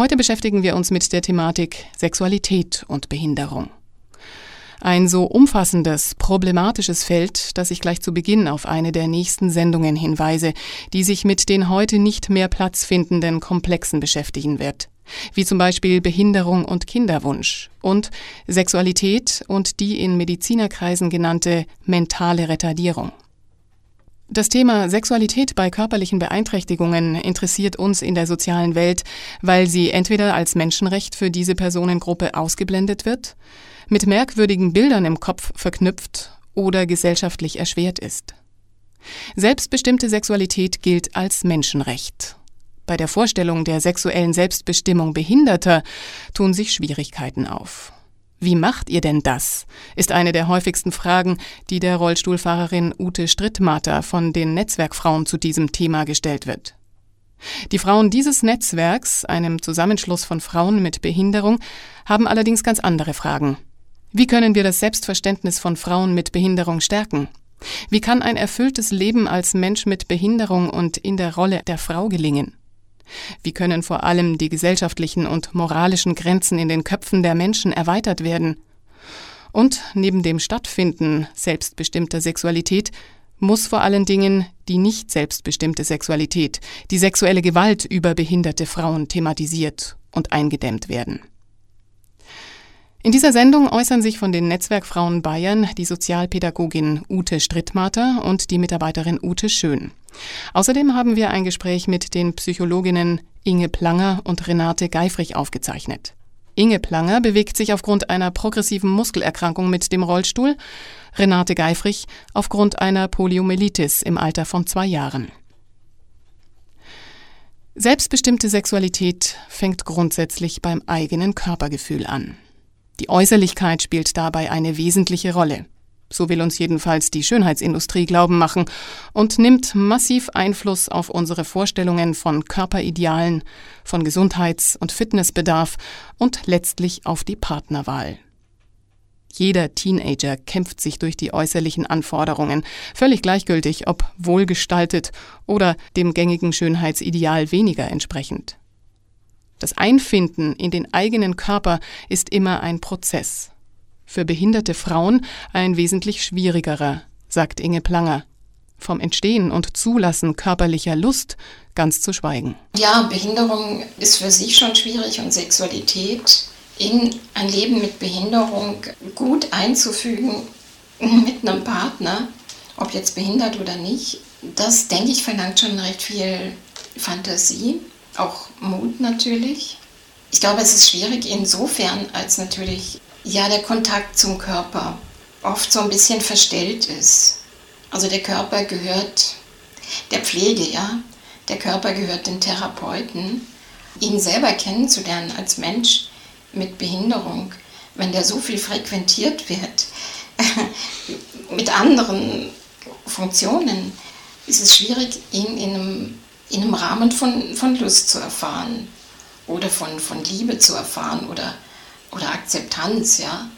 Heute beschäftigen wir uns mit der Thematik Sexualität und Behinderung. Ein so umfassendes, problematisches Feld, dass ich gleich zu Beginn auf eine der nächsten Sendungen hinweise, die sich mit den heute nicht mehr Platz findenden Komplexen beschäftigen wird. Wie zum Beispiel Behinderung und Kinderwunsch und Sexualität und die in Medizinerkreisen genannte mentale Retardierung. Das Thema Sexualität bei körperlichen Beeinträchtigungen interessiert uns in der sozialen Welt, weil sie entweder als Menschenrecht für diese Personengruppe ausgeblendet wird, mit merkwürdigen Bildern im Kopf verknüpft oder gesellschaftlich erschwert ist. Selbstbestimmte Sexualität gilt als Menschenrecht. Bei der Vorstellung der sexuellen Selbstbestimmung Behinderter tun sich Schwierigkeiten auf. Wie macht ihr denn das? ist eine der häufigsten Fragen, die der Rollstuhlfahrerin Ute Strittmatter von den Netzwerkfrauen zu diesem Thema gestellt wird. Die Frauen dieses Netzwerks, einem Zusammenschluss von Frauen mit Behinderung, haben allerdings ganz andere Fragen. Wie können wir das Selbstverständnis von Frauen mit Behinderung stärken? Wie kann ein erfülltes Leben als Mensch mit Behinderung und in der Rolle der Frau gelingen? Wie können vor allem die gesellschaftlichen und moralischen Grenzen in den Köpfen der Menschen erweitert werden? Und neben dem Stattfinden selbstbestimmter Sexualität muss vor allen Dingen die nicht selbstbestimmte Sexualität, die sexuelle Gewalt über behinderte Frauen thematisiert und eingedämmt werden. In dieser Sendung äußern sich von den Netzwerkfrauen Bayern die Sozialpädagogin Ute Strittmater und die Mitarbeiterin Ute Schön. Außerdem haben wir ein Gespräch mit den Psychologinnen Inge Planger und Renate Geifrich aufgezeichnet. Inge Planger bewegt sich aufgrund einer progressiven Muskelerkrankung mit dem Rollstuhl, Renate Geifrich aufgrund einer Poliomyelitis im Alter von zwei Jahren. Selbstbestimmte Sexualität fängt grundsätzlich beim eigenen Körpergefühl an. Die Äußerlichkeit spielt dabei eine wesentliche Rolle. So will uns jedenfalls die Schönheitsindustrie glauben machen und nimmt massiv Einfluss auf unsere Vorstellungen von Körperidealen, von Gesundheits- und Fitnessbedarf und letztlich auf die Partnerwahl. Jeder Teenager kämpft sich durch die äußerlichen Anforderungen, völlig gleichgültig, ob wohlgestaltet oder dem gängigen Schönheitsideal weniger entsprechend. Das Einfinden in den eigenen Körper ist immer ein Prozess. Für behinderte Frauen ein wesentlich schwierigerer, sagt Inge Planger. Vom Entstehen und Zulassen körperlicher Lust ganz zu schweigen. Ja, Behinderung ist für sich schon schwierig und Sexualität in ein Leben mit Behinderung gut einzufügen mit einem Partner, ob jetzt behindert oder nicht, das denke ich verlangt schon recht viel Fantasie auch Mut natürlich. Ich glaube, es ist schwierig insofern, als natürlich ja der Kontakt zum Körper oft so ein bisschen verstellt ist. Also der Körper gehört der Pflege, ja. Der Körper gehört den Therapeuten. Ihn selber kennenzulernen als Mensch mit Behinderung, wenn der so viel frequentiert wird mit anderen Funktionen, ist es schwierig, ihn in einem in einem Rahmen von, von Lust zu erfahren oder von, von Liebe zu erfahren oder, oder Akzeptanz, ja.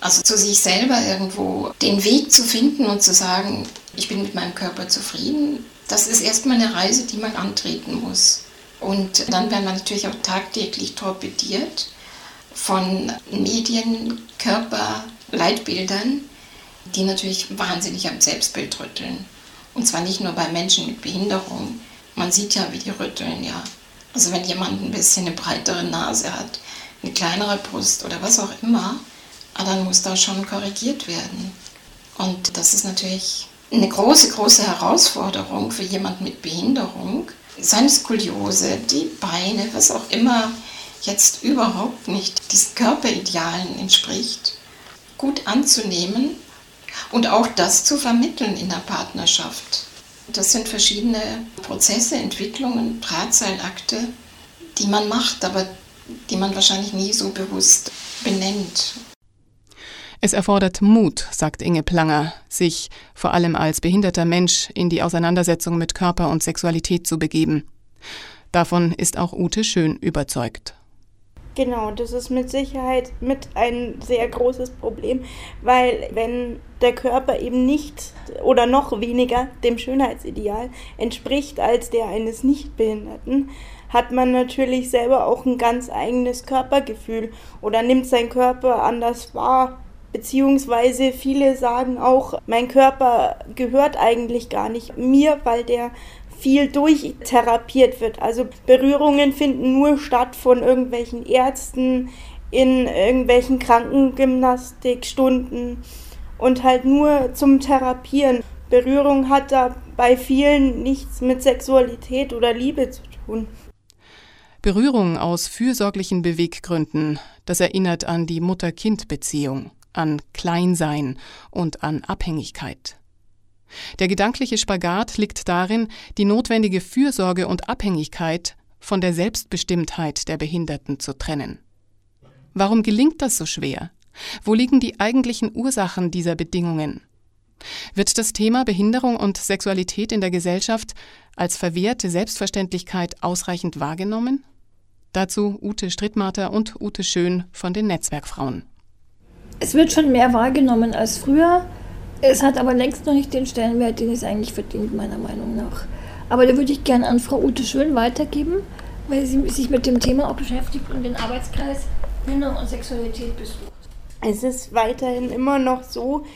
Also zu sich selber irgendwo den Weg zu finden und zu sagen, ich bin mit meinem Körper zufrieden, das ist erstmal eine Reise, die man antreten muss. Und dann werden wir natürlich auch tagtäglich torpediert von Medien, Körper, Leitbildern, die natürlich wahnsinnig am Selbstbild rütteln. Und zwar nicht nur bei Menschen mit Behinderung, man sieht ja, wie die rütteln, ja. Also wenn jemand ein bisschen eine breitere Nase hat, eine kleinere Brust oder was auch immer, ah, dann muss da schon korrigiert werden. Und das ist natürlich eine große, große Herausforderung für jemanden mit Behinderung, seine Skoliose, die Beine, was auch immer jetzt überhaupt nicht diesen Körperidealen entspricht, gut anzunehmen und auch das zu vermitteln in der Partnerschaft. Das sind verschiedene Prozesse, Entwicklungen, Drahtseilakte, die man macht, aber die man wahrscheinlich nie so bewusst benennt. Es erfordert Mut, sagt Inge Planger, sich vor allem als behinderter Mensch in die Auseinandersetzung mit Körper und Sexualität zu begeben. Davon ist auch Ute Schön überzeugt. Genau, das ist mit Sicherheit mit ein sehr großes Problem, weil wenn der Körper eben nicht oder noch weniger dem Schönheitsideal entspricht als der eines Nichtbehinderten, hat man natürlich selber auch ein ganz eigenes Körpergefühl oder nimmt sein Körper anders wahr. Beziehungsweise viele sagen auch, mein Körper gehört eigentlich gar nicht mir, weil der viel durchtherapiert wird. Also Berührungen finden nur statt von irgendwelchen Ärzten in irgendwelchen Krankengymnastikstunden und halt nur zum Therapieren. Berührung hat da bei vielen nichts mit Sexualität oder Liebe zu tun. Berührung aus fürsorglichen Beweggründen, das erinnert an die Mutter-Kind-Beziehung, an Kleinsein und an Abhängigkeit. Der gedankliche Spagat liegt darin, die notwendige Fürsorge und Abhängigkeit von der Selbstbestimmtheit der Behinderten zu trennen. Warum gelingt das so schwer? Wo liegen die eigentlichen Ursachen dieser Bedingungen? Wird das Thema Behinderung und Sexualität in der Gesellschaft als verwehrte Selbstverständlichkeit ausreichend wahrgenommen? Dazu Ute Strittmater und Ute Schön von den Netzwerkfrauen. Es wird schon mehr wahrgenommen als früher. Es hat aber längst noch nicht den Stellenwert, den es eigentlich verdient, meiner Meinung nach. Aber da würde ich gerne an Frau Ute Schön weitergeben, weil sie sich mit dem Thema auch beschäftigt und den Arbeitskreis Behinderung und Sexualität besucht. Es ist weiterhin immer noch so,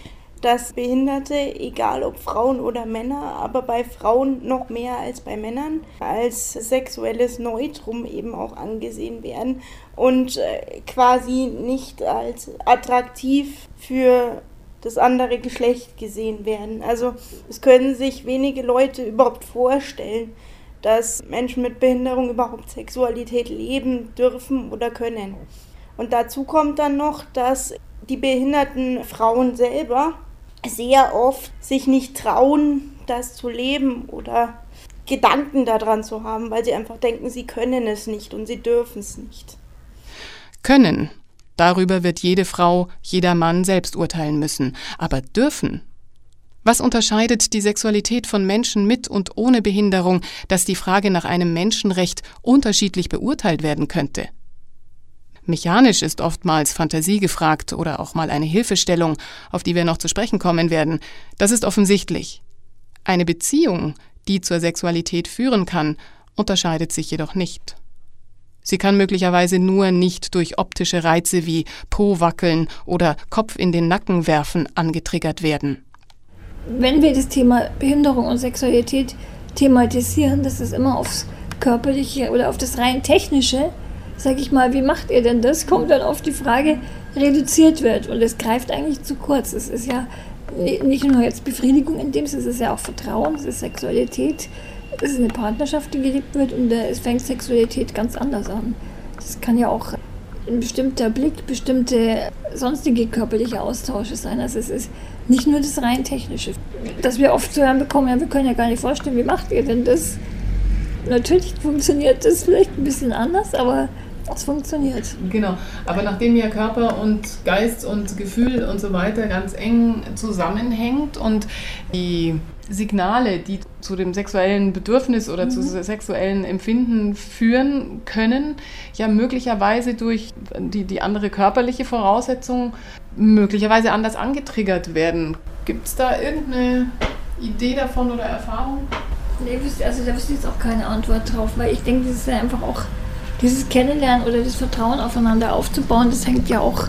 dass Behinderte, egal ob Frauen oder Männer, aber bei Frauen noch mehr als bei Männern, als sexuelles Neutrum eben auch angesehen werden und äh, quasi nicht als attraktiv für das andere Geschlecht gesehen werden. Also es können sich wenige Leute überhaupt vorstellen, dass Menschen mit Behinderung überhaupt Sexualität leben dürfen oder können. Und dazu kommt dann noch, dass die behinderten Frauen selber sehr oft sich nicht trauen, das zu leben oder Gedanken daran zu haben, weil sie einfach denken, sie können es nicht und sie dürfen es nicht. Können. Darüber wird jede Frau, jeder Mann selbst urteilen müssen. Aber dürfen? Was unterscheidet die Sexualität von Menschen mit und ohne Behinderung, dass die Frage nach einem Menschenrecht unterschiedlich beurteilt werden könnte? Mechanisch ist oftmals Fantasie gefragt oder auch mal eine Hilfestellung, auf die wir noch zu sprechen kommen werden. Das ist offensichtlich. Eine Beziehung, die zur Sexualität führen kann, unterscheidet sich jedoch nicht. Sie kann möglicherweise nur nicht durch optische Reize wie Po wackeln oder Kopf in den Nacken werfen angetriggert werden. Wenn wir das Thema Behinderung und Sexualität thematisieren, das ist immer aufs Körperliche oder auf das rein Technische sag ich mal, wie macht ihr denn das? Kommt dann auf die Frage, reduziert wird. Und es greift eigentlich zu kurz. Es ist ja nicht nur jetzt Befriedigung in dem Sinne, es ist ja auch Vertrauen, es ist Sexualität, es ist eine Partnerschaft, die gelebt wird und es fängt Sexualität ganz anders an. Das kann ja auch ein bestimmter Blick, bestimmte sonstige körperliche Austausche sein. Also es ist nicht nur das rein technische. Dass wir oft zu hören bekommen, ja, wir können ja gar nicht vorstellen, wie macht ihr denn das? Natürlich funktioniert das vielleicht ein bisschen anders, aber es funktioniert. Genau. Aber nachdem ja Körper und Geist und Gefühl und so weiter ganz eng zusammenhängt und die Signale, die zu dem sexuellen Bedürfnis oder mhm. zu sexuellen Empfinden führen können, ja möglicherweise durch die, die andere körperliche Voraussetzung möglicherweise anders angetriggert werden. Gibt es da irgendeine Idee davon oder Erfahrung? Nee, also da wüsste ich jetzt auch keine Antwort drauf, weil ich denke, das ist ja einfach auch dieses Kennenlernen oder das Vertrauen aufeinander aufzubauen, das hängt ja auch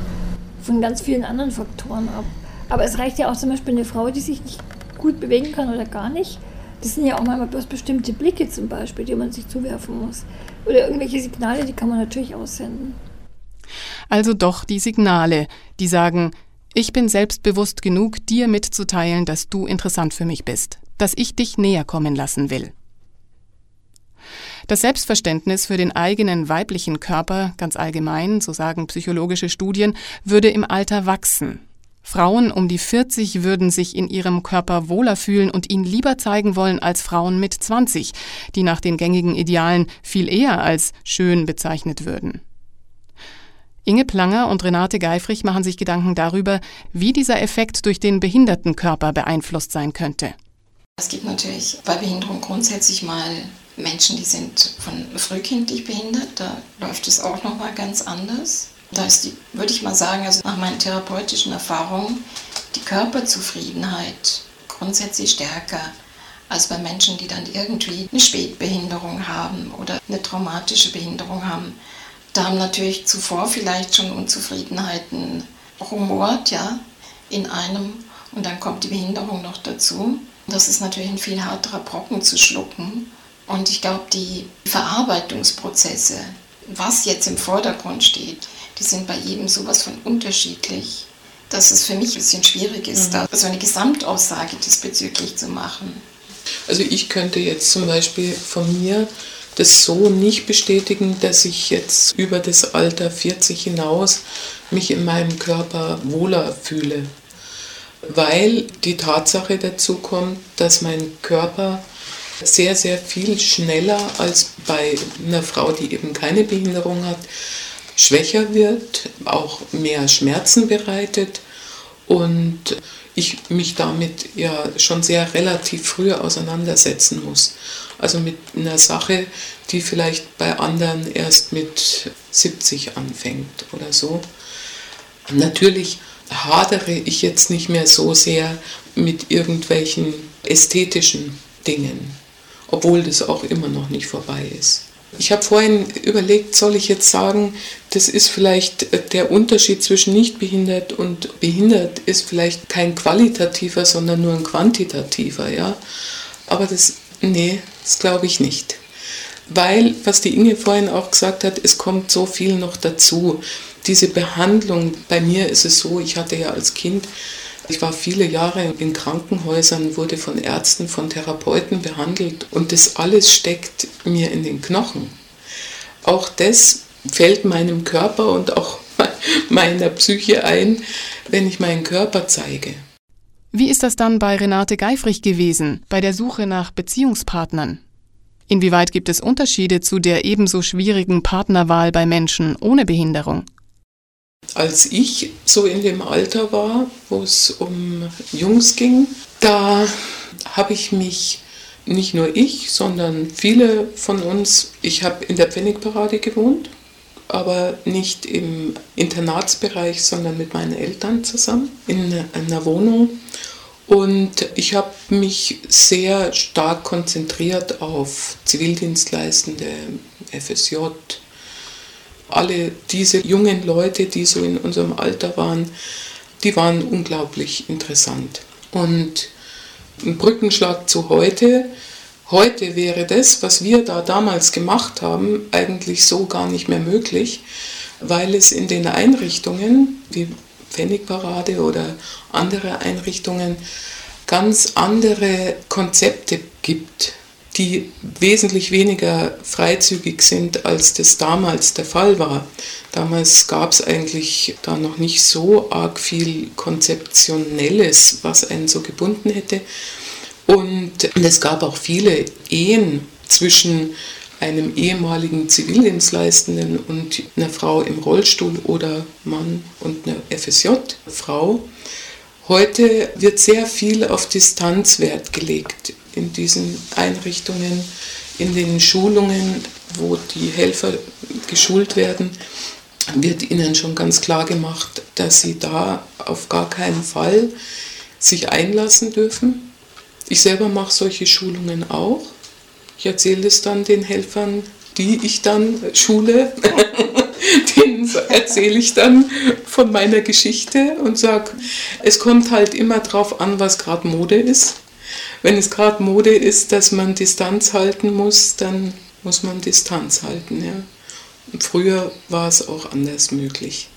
von ganz vielen anderen Faktoren ab. Aber es reicht ja auch zum Beispiel eine Frau, die sich nicht gut bewegen kann oder gar nicht. Das sind ja auch manchmal bloß bestimmte Blicke zum Beispiel, die man sich zuwerfen muss. Oder irgendwelche Signale, die kann man natürlich aussenden. Also doch die Signale, die sagen, ich bin selbstbewusst genug, dir mitzuteilen, dass du interessant für mich bist, dass ich dich näher kommen lassen will. Das Selbstverständnis für den eigenen weiblichen Körper ganz allgemein, so sagen psychologische Studien, würde im Alter wachsen. Frauen um die 40 würden sich in ihrem Körper wohler fühlen und ihn lieber zeigen wollen als Frauen mit 20, die nach den gängigen Idealen viel eher als schön bezeichnet würden. Inge Planger und Renate Geifrich machen sich Gedanken darüber, wie dieser Effekt durch den Behindertenkörper beeinflusst sein könnte. Es gibt natürlich bei Behinderung grundsätzlich mal Menschen, die sind von frühkindlich behindert, da läuft es auch noch mal ganz anders. Da ist die, würde ich mal sagen, also nach meinen therapeutischen Erfahrungen, die Körperzufriedenheit grundsätzlich stärker als bei Menschen, die dann irgendwie eine Spätbehinderung haben oder eine traumatische Behinderung haben. Da haben natürlich zuvor vielleicht schon Unzufriedenheiten rumort, ja, in einem und dann kommt die Behinderung noch dazu. Das ist natürlich ein viel härterer Brocken zu schlucken. Und ich glaube, die Verarbeitungsprozesse, was jetzt im Vordergrund steht, die sind bei jedem sowas von unterschiedlich, dass es für mich ein bisschen schwierig ist, mhm. da so eine Gesamtaussage diesbezüglich zu machen. Also ich könnte jetzt zum Beispiel von mir das so nicht bestätigen, dass ich jetzt über das Alter 40 hinaus mich in meinem Körper wohler fühle. Weil die Tatsache dazu kommt, dass mein Körper sehr, sehr viel schneller als bei einer Frau, die eben keine Behinderung hat, schwächer wird, auch mehr Schmerzen bereitet und ich mich damit ja schon sehr relativ früh auseinandersetzen muss. Also mit einer Sache, die vielleicht bei anderen erst mit 70 anfängt oder so. Natürlich hadere ich jetzt nicht mehr so sehr mit irgendwelchen ästhetischen Dingen, obwohl das auch immer noch nicht vorbei ist. Ich habe vorhin überlegt, soll ich jetzt sagen, das ist vielleicht der Unterschied zwischen nicht behindert und behindert ist vielleicht kein qualitativer, sondern nur ein quantitativer, ja. Aber das, nee, das glaube ich nicht. Weil, was die Inge vorhin auch gesagt hat, es kommt so viel noch dazu. Diese Behandlung, bei mir ist es so, ich hatte ja als Kind ich war viele Jahre in Krankenhäusern, wurde von Ärzten, von Therapeuten behandelt und das alles steckt mir in den Knochen. Auch das fällt meinem Körper und auch meiner Psyche ein, wenn ich meinen Körper zeige. Wie ist das dann bei Renate Geifrich gewesen, bei der Suche nach Beziehungspartnern? Inwieweit gibt es Unterschiede zu der ebenso schwierigen Partnerwahl bei Menschen ohne Behinderung? Als ich so in dem Alter war, wo es um Jungs ging, da habe ich mich, nicht nur ich, sondern viele von uns, ich habe in der Pfennigparade gewohnt, aber nicht im Internatsbereich, sondern mit meinen Eltern zusammen in einer Wohnung. Und ich habe mich sehr stark konzentriert auf Zivildienstleistende, FSJ, alle diese jungen Leute, die so in unserem Alter waren, die waren unglaublich interessant. Und ein Brückenschlag zu heute, heute wäre das, was wir da damals gemacht haben, eigentlich so gar nicht mehr möglich, weil es in den Einrichtungen, wie Pfennigparade oder andere Einrichtungen, ganz andere Konzepte gibt die wesentlich weniger freizügig sind, als das damals der Fall war. Damals gab es eigentlich da noch nicht so arg viel Konzeptionelles, was einen so gebunden hätte. Und es gab auch viele Ehen zwischen einem ehemaligen Zivildienstleistenden und einer Frau im Rollstuhl oder Mann und einer FSJ-Frau. Heute wird sehr viel auf Distanzwert gelegt in diesen Einrichtungen, in den Schulungen, wo die Helfer geschult werden, wird ihnen schon ganz klar gemacht, dass sie da auf gar keinen Fall sich einlassen dürfen. Ich selber mache solche Schulungen auch. Ich erzähle es dann den Helfern, die ich dann schule. denen erzähle ich dann von meiner Geschichte und sage, es kommt halt immer drauf an, was gerade Mode ist wenn es gerade Mode ist, dass man Distanz halten muss, dann muss man Distanz halten. Ja. Früher war es auch anders möglich.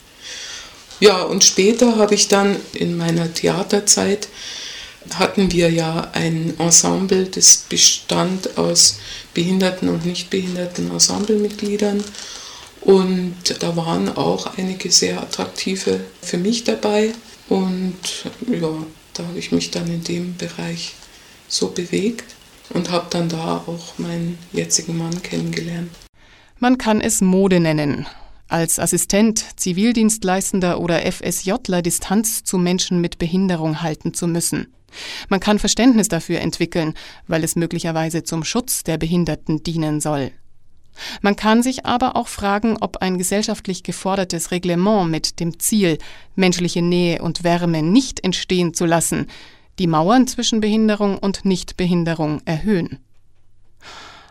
Ja, und später habe ich dann in meiner Theaterzeit hatten wir ja ein Ensemble, das bestand aus behinderten und nicht behinderten Ensemblemitgliedern. Und da waren auch einige sehr attraktive für mich dabei. Und ja, da habe ich mich dann in dem Bereich so bewegt und habe dann da auch meinen jetzigen Mann kennengelernt. Man kann es Mode nennen. Als Assistent, Zivildienstleistender oder FSJler Distanz zu Menschen mit Behinderung halten zu müssen. Man kann Verständnis dafür entwickeln, weil es möglicherweise zum Schutz der Behinderten dienen soll. Man kann sich aber auch fragen, ob ein gesellschaftlich gefordertes Reglement mit dem Ziel, menschliche Nähe und Wärme nicht entstehen zu lassen, die Mauern zwischen Behinderung und Nichtbehinderung erhöhen.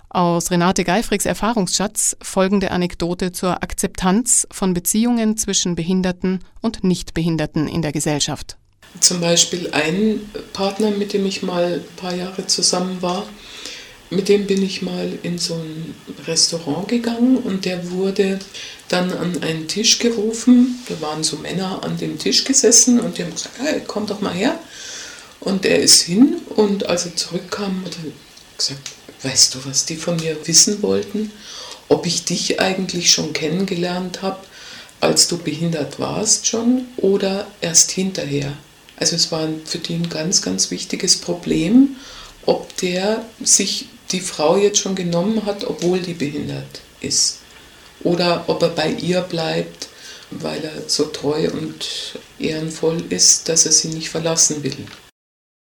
Aus Renate Geifrigs Erfahrungsschatz folgende Anekdote zur Akzeptanz von Beziehungen zwischen Behinderten und Nichtbehinderten in der Gesellschaft. Zum Beispiel ein Partner, mit dem ich mal ein paar Jahre zusammen war, mit dem bin ich mal in so ein Restaurant gegangen und der wurde dann an einen Tisch gerufen. Da waren so Männer an dem Tisch gesessen und die haben gesagt, hey, komm doch mal her. Und er ist hin und als er zurückkam, hat er gesagt, weißt du, was die von mir wissen wollten? Ob ich dich eigentlich schon kennengelernt habe, als du behindert warst schon oder erst hinterher? Also es war für die ein ganz, ganz wichtiges Problem, ob der sich die Frau jetzt schon genommen hat, obwohl die behindert ist. Oder ob er bei ihr bleibt, weil er so treu und ehrenvoll ist, dass er sie nicht verlassen will.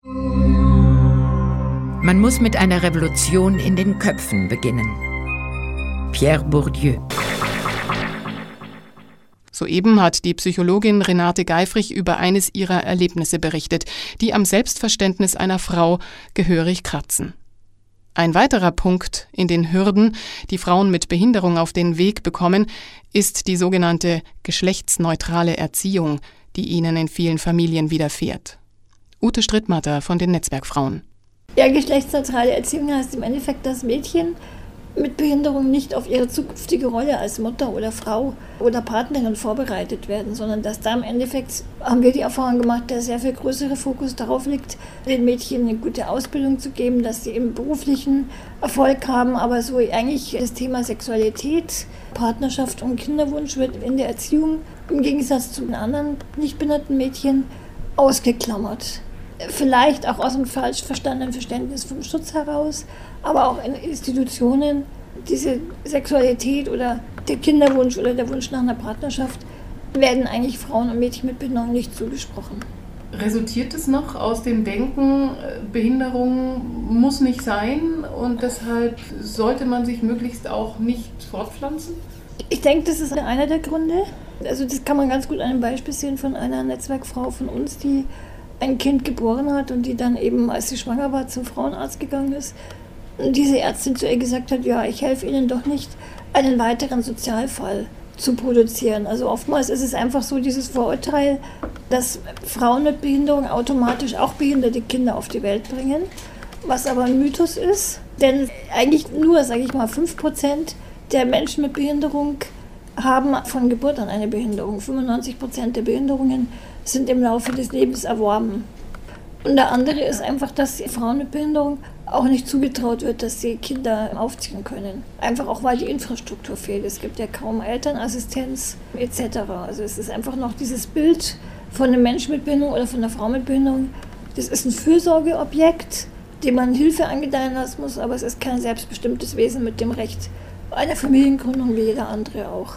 Man muss mit einer Revolution in den Köpfen beginnen. Pierre Bourdieu. Soeben hat die Psychologin Renate Geifrich über eines ihrer Erlebnisse berichtet, die am Selbstverständnis einer Frau gehörig kratzen. Ein weiterer Punkt in den Hürden, die Frauen mit Behinderung auf den Weg bekommen, ist die sogenannte geschlechtsneutrale Erziehung, die ihnen in vielen Familien widerfährt. Ute Strittmatter von den Netzwerkfrauen. Ja, geschlechtsneutrale Erziehung heißt im Endeffekt, dass Mädchen mit Behinderung nicht auf ihre zukünftige Rolle als Mutter oder Frau oder Partnerin vorbereitet werden, sondern dass da im Endeffekt haben wir die Erfahrung gemacht, dass sehr viel größere Fokus darauf liegt, den Mädchen eine gute Ausbildung zu geben, dass sie im beruflichen Erfolg haben, aber so eigentlich das Thema Sexualität, Partnerschaft und Kinderwunsch wird in der Erziehung im Gegensatz zu den anderen nicht behinderten Mädchen ausgeklammert. Vielleicht auch aus einem falsch verstandenen Verständnis vom Schutz heraus, aber auch in Institutionen diese Sexualität oder der Kinderwunsch oder der Wunsch nach einer Partnerschaft werden eigentlich Frauen und Mädchen mit Behinderung nicht zugesprochen. Resultiert es noch aus dem Denken, Behinderung muss nicht sein und deshalb sollte man sich möglichst auch nicht fortpflanzen? Ich denke, das ist einer der Gründe. Also das kann man ganz gut an einem Beispiel sehen von einer Netzwerkfrau von uns, die ein Kind geboren hat und die dann eben, als sie schwanger war, zum Frauenarzt gegangen ist diese Ärztin zu ihr gesagt hat, ja, ich helfe Ihnen doch nicht, einen weiteren Sozialfall zu produzieren. Also oftmals ist es einfach so dieses Vorurteil, dass Frauen mit Behinderung automatisch auch behinderte Kinder auf die Welt bringen, was aber ein Mythos ist. Denn eigentlich nur, sage ich mal, 5% der Menschen mit Behinderung haben von Geburt an eine Behinderung. 95% der Behinderungen sind im Laufe des Lebens erworben. Und der andere ist einfach, dass Frauen mit Behinderung auch nicht zugetraut wird, dass sie Kinder aufziehen können. Einfach auch, weil die Infrastruktur fehlt. Es gibt ja kaum Elternassistenz etc. Also es ist einfach noch dieses Bild von einem Menschen mit Behinderung oder von einer Frau mit Behinderung. Das ist ein Fürsorgeobjekt, dem man Hilfe angedeihen lassen muss, aber es ist kein selbstbestimmtes Wesen mit dem Recht einer Familiengründung wie jeder andere auch.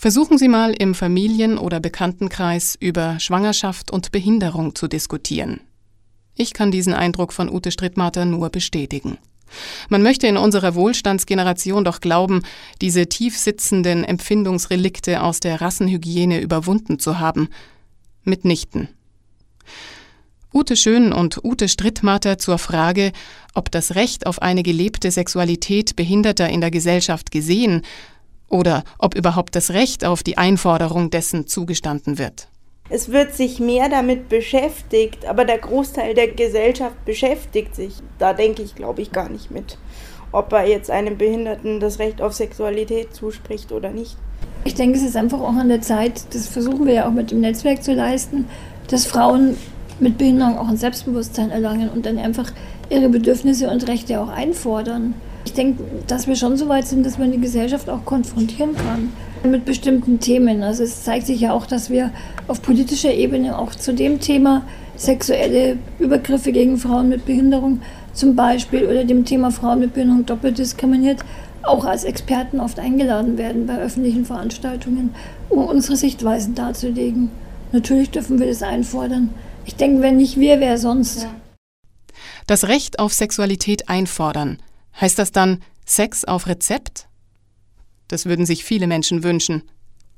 Versuchen Sie mal im Familien- oder Bekanntenkreis über Schwangerschaft und Behinderung zu diskutieren. Ich kann diesen Eindruck von Ute Strittmatter nur bestätigen. Man möchte in unserer Wohlstandsgeneration doch glauben, diese tief sitzenden Empfindungsrelikte aus der Rassenhygiene überwunden zu haben. Mitnichten. Ute Schön und Ute Strittmatter zur Frage, ob das Recht auf eine gelebte Sexualität Behinderter in der Gesellschaft gesehen oder ob überhaupt das Recht auf die Einforderung dessen zugestanden wird. Es wird sich mehr damit beschäftigt, aber der Großteil der Gesellschaft beschäftigt sich. Da denke ich, glaube ich, gar nicht mit, ob er jetzt einem Behinderten das Recht auf Sexualität zuspricht oder nicht. Ich denke, es ist einfach auch an der Zeit, das versuchen wir ja auch mit dem Netzwerk zu leisten, dass Frauen mit Behinderung auch ein Selbstbewusstsein erlangen und dann einfach ihre Bedürfnisse und Rechte auch einfordern. Ich denke, dass wir schon so weit sind, dass man die Gesellschaft auch konfrontieren kann mit bestimmten Themen. Also es zeigt sich ja auch, dass wir auf politischer Ebene auch zu dem Thema sexuelle Übergriffe gegen Frauen mit Behinderung zum Beispiel oder dem Thema Frauen mit Behinderung doppelt diskriminiert auch als Experten oft eingeladen werden bei öffentlichen Veranstaltungen, um unsere Sichtweisen darzulegen. Natürlich dürfen wir das einfordern. Ich denke, wenn nicht wir, wer sonst? Das Recht auf Sexualität einfordern Heißt das dann Sex auf Rezept? Das würden sich viele Menschen wünschen.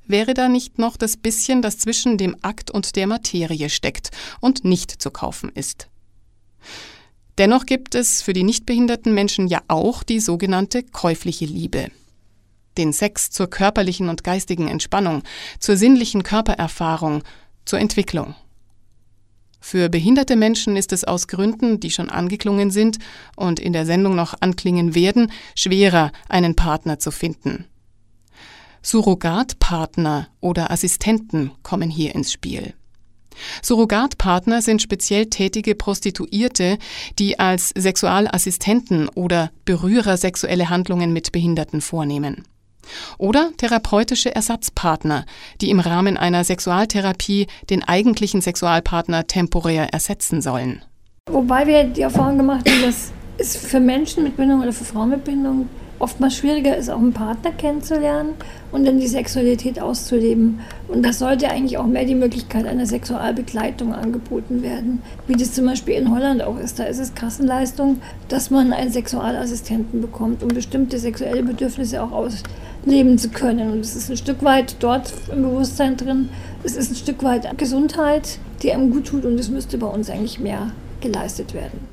wäre da nicht noch das bisschen, das zwischen dem Akt und der Materie steckt und nicht zu kaufen ist. Dennoch gibt es für die nichtbehinderten Menschen ja auch die sogenannte käufliche Liebe. Den Sex zur körperlichen und geistigen Entspannung, zur sinnlichen Körpererfahrung, zur Entwicklung. Für behinderte Menschen ist es aus Gründen, die schon angeklungen sind und in der Sendung noch anklingen werden, schwerer, einen Partner zu finden. Surrogatpartner oder Assistenten kommen hier ins Spiel. Surrogatpartner sind speziell tätige Prostituierte, die als Sexualassistenten oder Berührer sexuelle Handlungen mit Behinderten vornehmen. Oder therapeutische Ersatzpartner, die im Rahmen einer Sexualtherapie den eigentlichen Sexualpartner temporär ersetzen sollen. Wobei wir die Erfahrung gemacht haben, dass es für Menschen mit Behinderung oder für Frauen mit Behinderung oftmals schwieriger ist, auch einen Partner kennenzulernen und dann die Sexualität auszuleben. Und das sollte eigentlich auch mehr die Möglichkeit einer Sexualbegleitung angeboten werden, wie das zum Beispiel in Holland auch ist. Da ist es Kassenleistung, dass man einen Sexualassistenten bekommt, um bestimmte sexuelle Bedürfnisse auch ausleben zu können. Und es ist ein Stück weit dort im Bewusstsein drin. Es ist ein Stück weit Gesundheit, die einem gut tut und es müsste bei uns eigentlich mehr geleistet werden.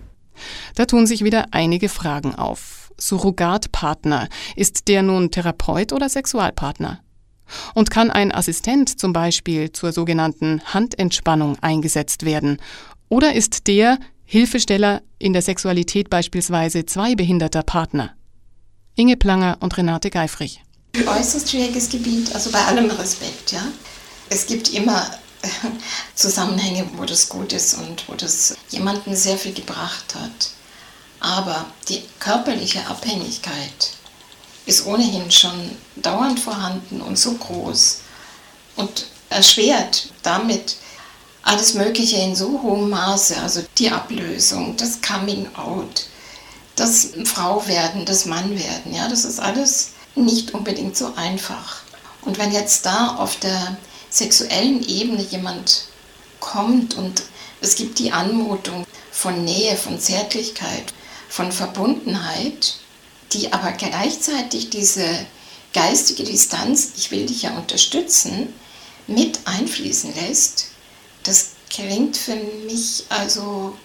Da tun sich wieder einige Fragen auf. Surrogatpartner? Ist der nun Therapeut oder Sexualpartner? Und kann ein Assistent zum Beispiel zur sogenannten Handentspannung eingesetzt werden? Oder ist der Hilfesteller in der Sexualität beispielsweise zwei behinderter Partner? Inge Planger und Renate Geifrich. Äußerst schwieriges Gebiet, also bei allem Respekt, ja. Es gibt immer äh, Zusammenhänge, wo das gut ist und wo das jemanden sehr viel gebracht hat. Aber die körperliche Abhängigkeit ist ohnehin schon dauernd vorhanden und so groß und erschwert damit alles Mögliche in so hohem Maße, also die Ablösung, das Coming Out, das Frau werden, das Mann werden, ja, das ist alles nicht unbedingt so einfach. Und wenn jetzt da auf der sexuellen Ebene jemand kommt und es gibt die Anmutung von Nähe, von Zärtlichkeit, von Verbundenheit, die aber gleichzeitig diese geistige Distanz, ich will dich ja unterstützen, mit einfließen lässt, das klingt für mich also,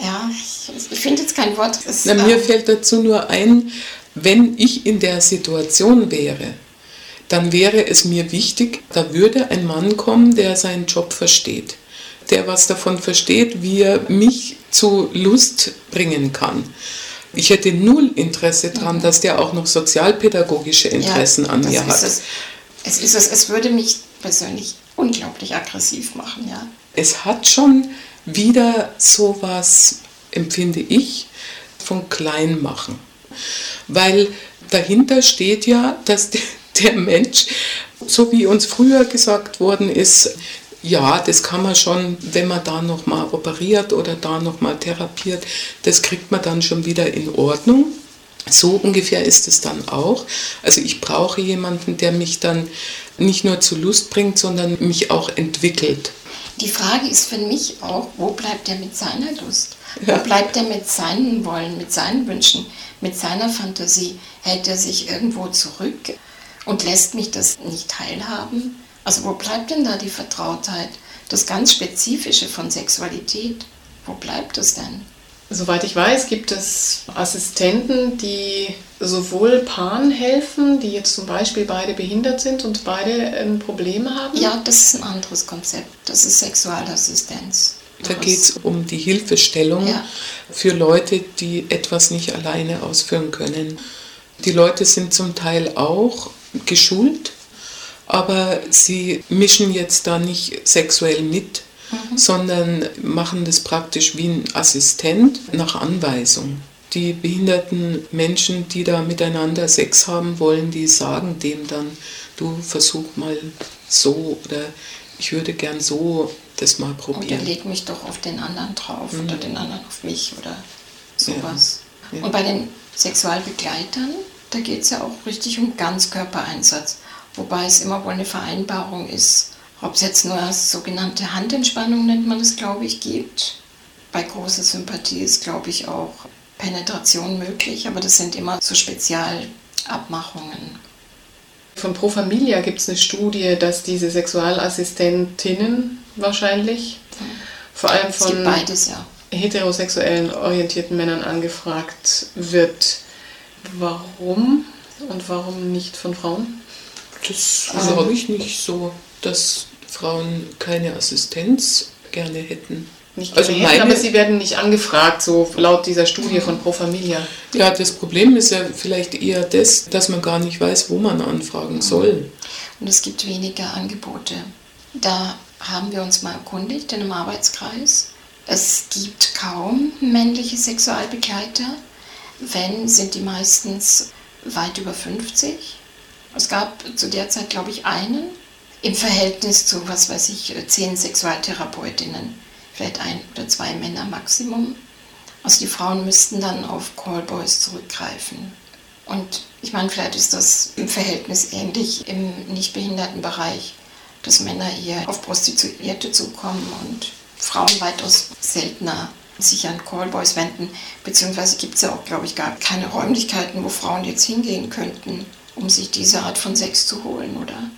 ja, ich, ich finde jetzt kein Wort. Es, Na, mir äh, fällt dazu nur ein, wenn ich in der Situation wäre, dann wäre es mir wichtig, da würde ein Mann kommen, der seinen Job versteht der was davon versteht, wie er mich zu Lust bringen kann. Ich hätte null Interesse daran, mhm. dass der auch noch sozialpädagogische Interessen ja, an mir hat. Es. Es, ist es, es würde mich persönlich unglaublich aggressiv machen, ja. Es hat schon wieder sowas, empfinde ich, von Kleinmachen. Weil dahinter steht ja, dass der Mensch, so wie uns früher gesagt worden ist, ja, das kann man schon, wenn man da nochmal operiert oder da nochmal therapiert, das kriegt man dann schon wieder in Ordnung. So ungefähr ist es dann auch. Also ich brauche jemanden, der mich dann nicht nur zu Lust bringt, sondern mich auch entwickelt. Die Frage ist für mich auch, wo bleibt er mit seiner Lust? Ja. Wo bleibt er mit seinen Wollen, mit seinen Wünschen, mit seiner Fantasie? Hält er sich irgendwo zurück und lässt mich das nicht teilhaben? Also wo bleibt denn da die Vertrautheit? Das ganz Spezifische von Sexualität, wo bleibt es denn? Soweit ich weiß, gibt es Assistenten, die sowohl Paaren helfen, die jetzt zum Beispiel beide behindert sind und beide ein Problem haben? Ja, das ist ein anderes Konzept. Das ist Sexualassistenz. Da geht es um die Hilfestellung ja. für Leute, die etwas nicht alleine ausführen können. Die Leute sind zum Teil auch geschult aber sie mischen jetzt da nicht sexuell mit, mhm. sondern machen das praktisch wie ein Assistent nach Anweisung. Die behinderten Menschen, die da miteinander Sex haben wollen, die sagen dem dann, du versuch mal so oder ich würde gern so das mal probieren. Oder leg mich doch auf den anderen drauf mhm. oder den anderen auf mich oder sowas. Ja. Ja. Und bei den Sexualbegleitern, da geht es ja auch richtig um Ganzkörpereinsatz. Wobei es immer wohl eine Vereinbarung ist, ob es jetzt nur sogenannte Handentspannung nennt man es, glaube ich, gibt. Bei großer Sympathie ist, glaube ich, auch Penetration möglich, aber das sind immer so Spezialabmachungen. Von Pro Familia gibt es eine Studie, dass diese Sexualassistentinnen wahrscheinlich, vor allem von beides, ja. heterosexuellen orientierten Männern angefragt wird. Warum und warum nicht von Frauen? Das also, glaube ich nicht so, dass Frauen keine Assistenz gerne hätten. Nicht also hätten, aber sie werden nicht angefragt, so laut dieser Studie von Pro Familia. Ja, das Problem ist ja vielleicht eher das, dass man gar nicht weiß, wo man anfragen soll. Und es gibt weniger Angebote. Da haben wir uns mal erkundigt in einem Arbeitskreis. Es gibt kaum männliche Sexualbegleiter. Wenn, sind die meistens weit über 50. Es gab zu der Zeit, glaube ich, einen im Verhältnis zu, was weiß ich, zehn Sexualtherapeutinnen vielleicht ein oder zwei Männer Maximum. Also die Frauen müssten dann auf Callboys zurückgreifen. Und ich meine, vielleicht ist das im Verhältnis ähnlich im Nichtbehindertenbereich, dass Männer eher auf Prostituierte zukommen und Frauen weitaus seltener sich an Callboys wenden. Beziehungsweise gibt es ja auch, glaube ich, gar keine Räumlichkeiten, wo Frauen jetzt hingehen könnten, um sich diese Art von Sex zu holen, oder?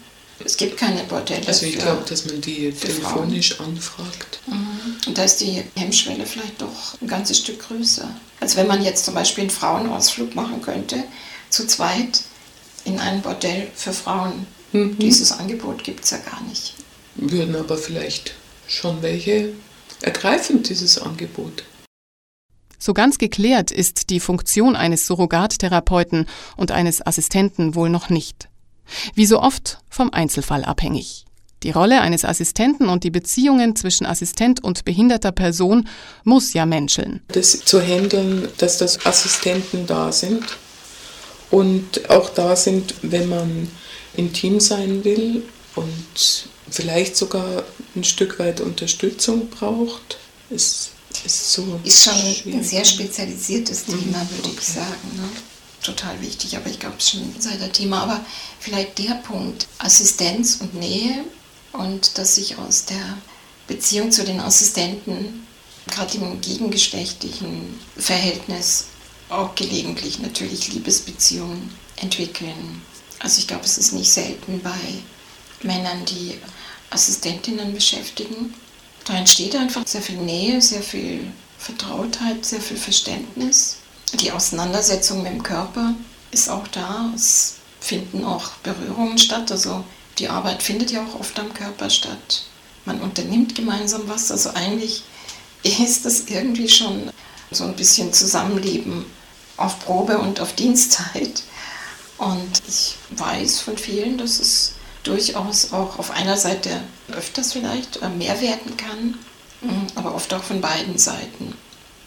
Es gibt keine Bordelle. Also ich glaube, dass man die telefonisch Frauen. anfragt. Mhm. Und da ist die Hemmschwelle vielleicht doch ein ganzes Stück größer. Als wenn man jetzt zum Beispiel einen Frauenausflug machen könnte, zu zweit in ein Bordell für Frauen. Mhm. Dieses Angebot gibt es ja gar nicht. Würden aber vielleicht schon welche ergreifen, dieses Angebot. So ganz geklärt ist die Funktion eines Surrogattherapeuten und eines Assistenten wohl noch nicht. Wie so oft vom Einzelfall abhängig. Die Rolle eines Assistenten und die Beziehungen zwischen Assistent und behinderter Person muss ja menscheln. Das zu handeln, dass das Assistenten da sind und auch da sind, wenn man intim sein will und vielleicht sogar ein Stück weit Unterstützung braucht, ist, ist so. Ist schon schwierig. ein sehr spezialisiertes Thema, würde okay. ich sagen. Ne? total wichtig, aber ich glaube, es ist schon seit der Thema. Aber vielleicht der Punkt, Assistenz und Nähe und dass sich aus der Beziehung zu den Assistenten, gerade im gegengeschlechtlichen Verhältnis, auch gelegentlich natürlich Liebesbeziehungen entwickeln. Also ich glaube, es ist nicht selten bei Männern, die Assistentinnen beschäftigen. Da entsteht einfach sehr viel Nähe, sehr viel Vertrautheit, sehr viel Verständnis. Die Auseinandersetzung mit dem Körper ist auch da. Es finden auch Berührungen statt. Also die Arbeit findet ja auch oft am Körper statt. Man unternimmt gemeinsam was. Also eigentlich ist das irgendwie schon so ein bisschen Zusammenleben auf Probe und auf Dienstzeit. Und ich weiß von vielen, dass es durchaus auch auf einer Seite öfters vielleicht mehr werden kann, aber oft auch von beiden Seiten.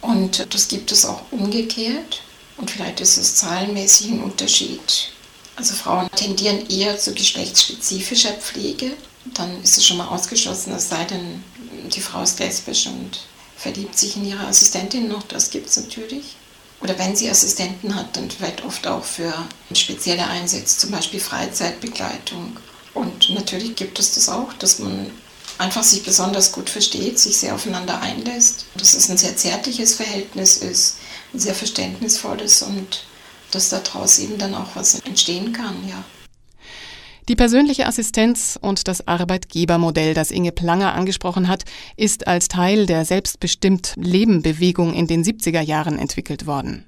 Und das gibt es auch umgekehrt. Und vielleicht ist es zahlenmäßig ein Unterschied. Also Frauen tendieren eher zu geschlechtsspezifischer Pflege. Dann ist es schon mal ausgeschlossen, es sei denn, die Frau ist lesbisch und verliebt sich in ihre Assistentin noch. Das gibt es natürlich. Oder wenn sie Assistenten hat, dann vielleicht oft auch für spezielle Einsätze, zum Beispiel Freizeitbegleitung. Und natürlich gibt es das auch, dass man einfach sich besonders gut versteht, sich sehr aufeinander einlässt, dass es ein sehr zärtliches Verhältnis ist, ein sehr verständnisvolles und dass daraus eben dann auch was entstehen kann, ja. Die persönliche Assistenz und das Arbeitgebermodell, das Inge Planger angesprochen hat, ist als Teil der selbstbestimmt Lebenbewegung in den 70er Jahren entwickelt worden.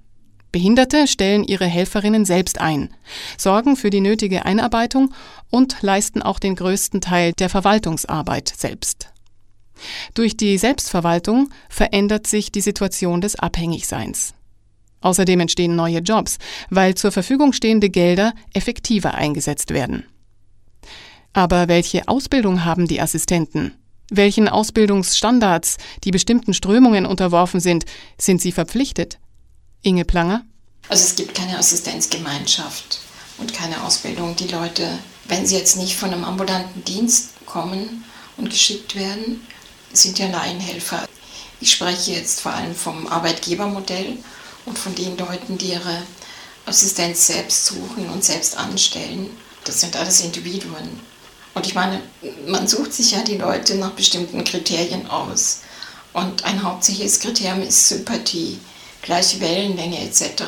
Behinderte stellen ihre Helferinnen selbst ein, sorgen für die nötige Einarbeitung und leisten auch den größten Teil der Verwaltungsarbeit selbst. Durch die Selbstverwaltung verändert sich die Situation des Abhängigseins. Außerdem entstehen neue Jobs, weil zur Verfügung stehende Gelder effektiver eingesetzt werden. Aber welche Ausbildung haben die Assistenten? Welchen Ausbildungsstandards, die bestimmten Strömungen unterworfen sind, sind sie verpflichtet? Inge Planger? Also es gibt keine Assistenzgemeinschaft und keine Ausbildung. Die Leute, wenn sie jetzt nicht von einem ambulanten Dienst kommen und geschickt werden, sind ja Laienhelfer. Ich spreche jetzt vor allem vom Arbeitgebermodell und von den Leuten, die ihre Assistenz selbst suchen und selbst anstellen. Das sind alles Individuen. Und ich meine, man sucht sich ja die Leute nach bestimmten Kriterien aus. Und ein hauptsächliches Kriterium ist Sympathie gleiche Wellenlänge etc.,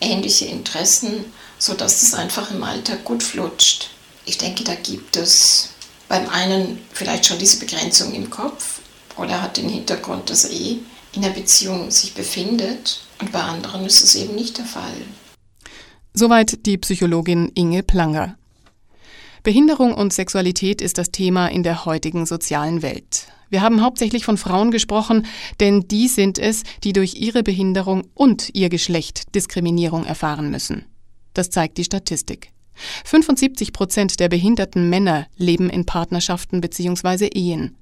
ähnliche Interessen sodass es einfach im Alltag gut flutscht. Ich denke, da gibt es beim einen vielleicht schon diese Begrenzung im Kopf oder hat den Hintergrund, dass er eh in der Beziehung sich befindet und bei anderen ist es eben nicht der Fall. Soweit die Psychologin Inge Planger. Behinderung und Sexualität ist das Thema in der heutigen sozialen Welt. Wir haben hauptsächlich von Frauen gesprochen, denn die sind es, die durch ihre Behinderung und ihr Geschlecht Diskriminierung erfahren müssen. Das zeigt die Statistik. 75 Prozent der behinderten Männer leben in Partnerschaften bzw. Ehen,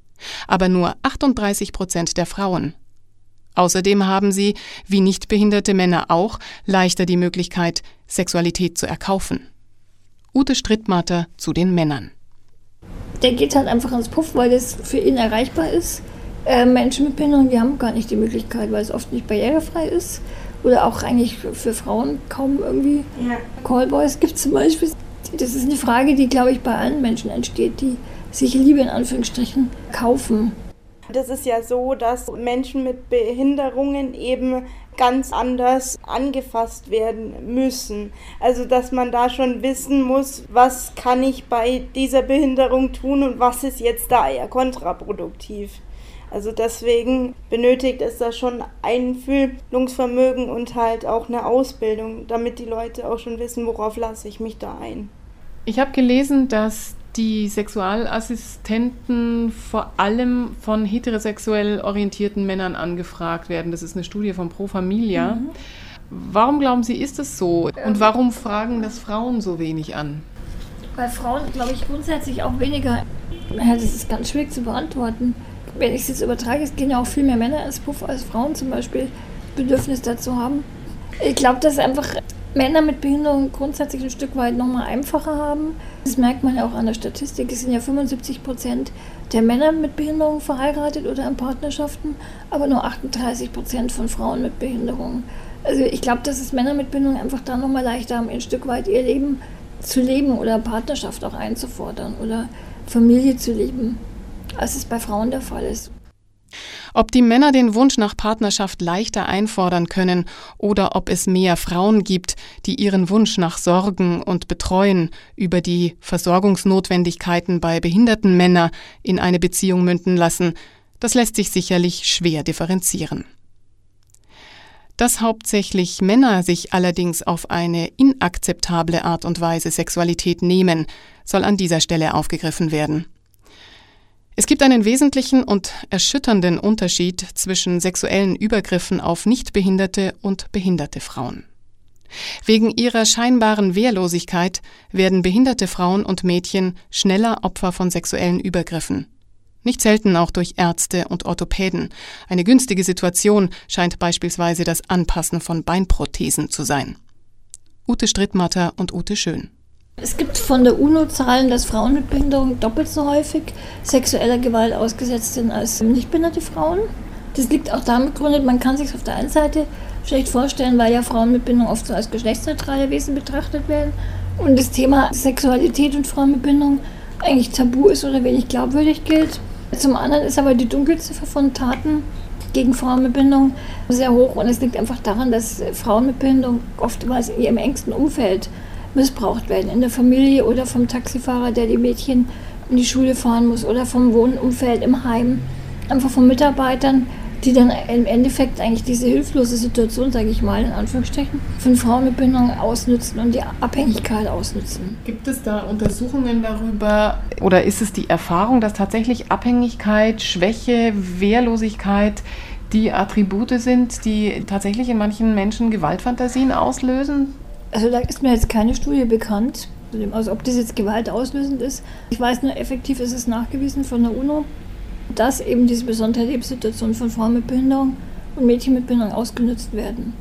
aber nur 38 Prozent der Frauen. Außerdem haben sie, wie nicht behinderte Männer auch, leichter die Möglichkeit, Sexualität zu erkaufen. Ute Strittmatter zu den Männern. Der geht halt einfach ans Puff, weil das für ihn erreichbar ist. Äh, Menschen mit Behinderung, die haben gar nicht die Möglichkeit, weil es oft nicht barrierefrei ist. Oder auch eigentlich für Frauen kaum irgendwie. Ja. Callboys gibt es zum Beispiel. Das ist eine Frage, die, glaube ich, bei allen Menschen entsteht, die sich Liebe in Anführungsstrichen kaufen. Das ist ja so, dass Menschen mit Behinderungen eben ganz anders angefasst werden müssen. Also dass man da schon wissen muss, was kann ich bei dieser Behinderung tun und was ist jetzt da eher kontraproduktiv. Also deswegen benötigt es da schon Einfühlungsvermögen und halt auch eine Ausbildung, damit die Leute auch schon wissen, worauf lasse ich mich da ein. Ich habe gelesen, dass die Sexualassistenten vor allem von heterosexuell orientierten Männern angefragt werden. Das ist eine Studie von Pro Familia. Mhm. Warum glauben Sie, ist das so? Und warum fragen das Frauen so wenig an? Weil Frauen, glaube ich, grundsätzlich auch weniger. Ja, das ist ganz schwierig zu beantworten. Wenn ich es jetzt übertrage, es gehen ja auch viel mehr Männer als Puff als Frauen zum Beispiel Bedürfnis dazu haben. Ich glaube, dass einfach Männer mit Behinderung grundsätzlich ein Stück weit nochmal einfacher haben. Das merkt man ja auch an der Statistik. Es sind ja 75 Prozent der Männer mit Behinderung verheiratet oder in Partnerschaften, aber nur 38 Prozent von Frauen mit Behinderung. Also ich glaube, dass es Männer mit Behinderung einfach da nochmal leichter haben, ein Stück weit ihr Leben zu leben oder Partnerschaft auch einzufordern oder Familie zu leben, als es bei Frauen der Fall ist. Ob die Männer den Wunsch nach Partnerschaft leichter einfordern können oder ob es mehr Frauen gibt, die ihren Wunsch nach Sorgen und Betreuen über die Versorgungsnotwendigkeiten bei behinderten Männern in eine Beziehung münden lassen, das lässt sich sicherlich schwer differenzieren. Dass hauptsächlich Männer sich allerdings auf eine inakzeptable Art und Weise Sexualität nehmen, soll an dieser Stelle aufgegriffen werden. Es gibt einen wesentlichen und erschütternden Unterschied zwischen sexuellen Übergriffen auf nichtbehinderte und behinderte Frauen. Wegen ihrer scheinbaren Wehrlosigkeit werden behinderte Frauen und Mädchen schneller Opfer von sexuellen Übergriffen. Nicht selten auch durch Ärzte und Orthopäden. Eine günstige Situation scheint beispielsweise das Anpassen von Beinprothesen zu sein. Ute Strittmatter und Ute Schön. Es gibt von der UNO Zahlen, dass Frauen mit Behinderung doppelt so häufig sexueller Gewalt ausgesetzt sind als nichtbehinderte Frauen. Das liegt auch damit begründet, man kann sich auf der einen Seite schlecht vorstellen, weil ja Frauen mit Behinderung oft so als geschlechtsneutrale Wesen betrachtet werden und das Thema Sexualität und Frauen mit Behinderung eigentlich tabu ist oder wenig glaubwürdig gilt. Zum anderen ist aber die Dunkelziffer von Taten gegen Frauen mit Behinderung sehr hoch und es liegt einfach daran, dass Frauen mit Behinderung oftmals in ihrem engsten Umfeld missbraucht werden. In der Familie oder vom Taxifahrer, der die Mädchen in die Schule fahren muss oder vom Wohnumfeld im Heim. Einfach von Mitarbeitern, die dann im Endeffekt eigentlich diese hilflose Situation, sage ich mal, in Anführungsstrichen, von Frauen mit Behinderung ausnutzen und die Abhängigkeit ausnutzen. Gibt es da Untersuchungen darüber oder ist es die Erfahrung, dass tatsächlich Abhängigkeit, Schwäche, Wehrlosigkeit die Attribute sind, die tatsächlich in manchen Menschen Gewaltfantasien auslösen? Also da ist mir jetzt keine Studie bekannt, also ob das jetzt gewaltauslösend ist. Ich weiß nur, effektiv ist es nachgewiesen von der UNO, dass eben diese besondere Lebenssituation von Frauen mit Behinderung und Mädchen mit Behinderung ausgenutzt werden.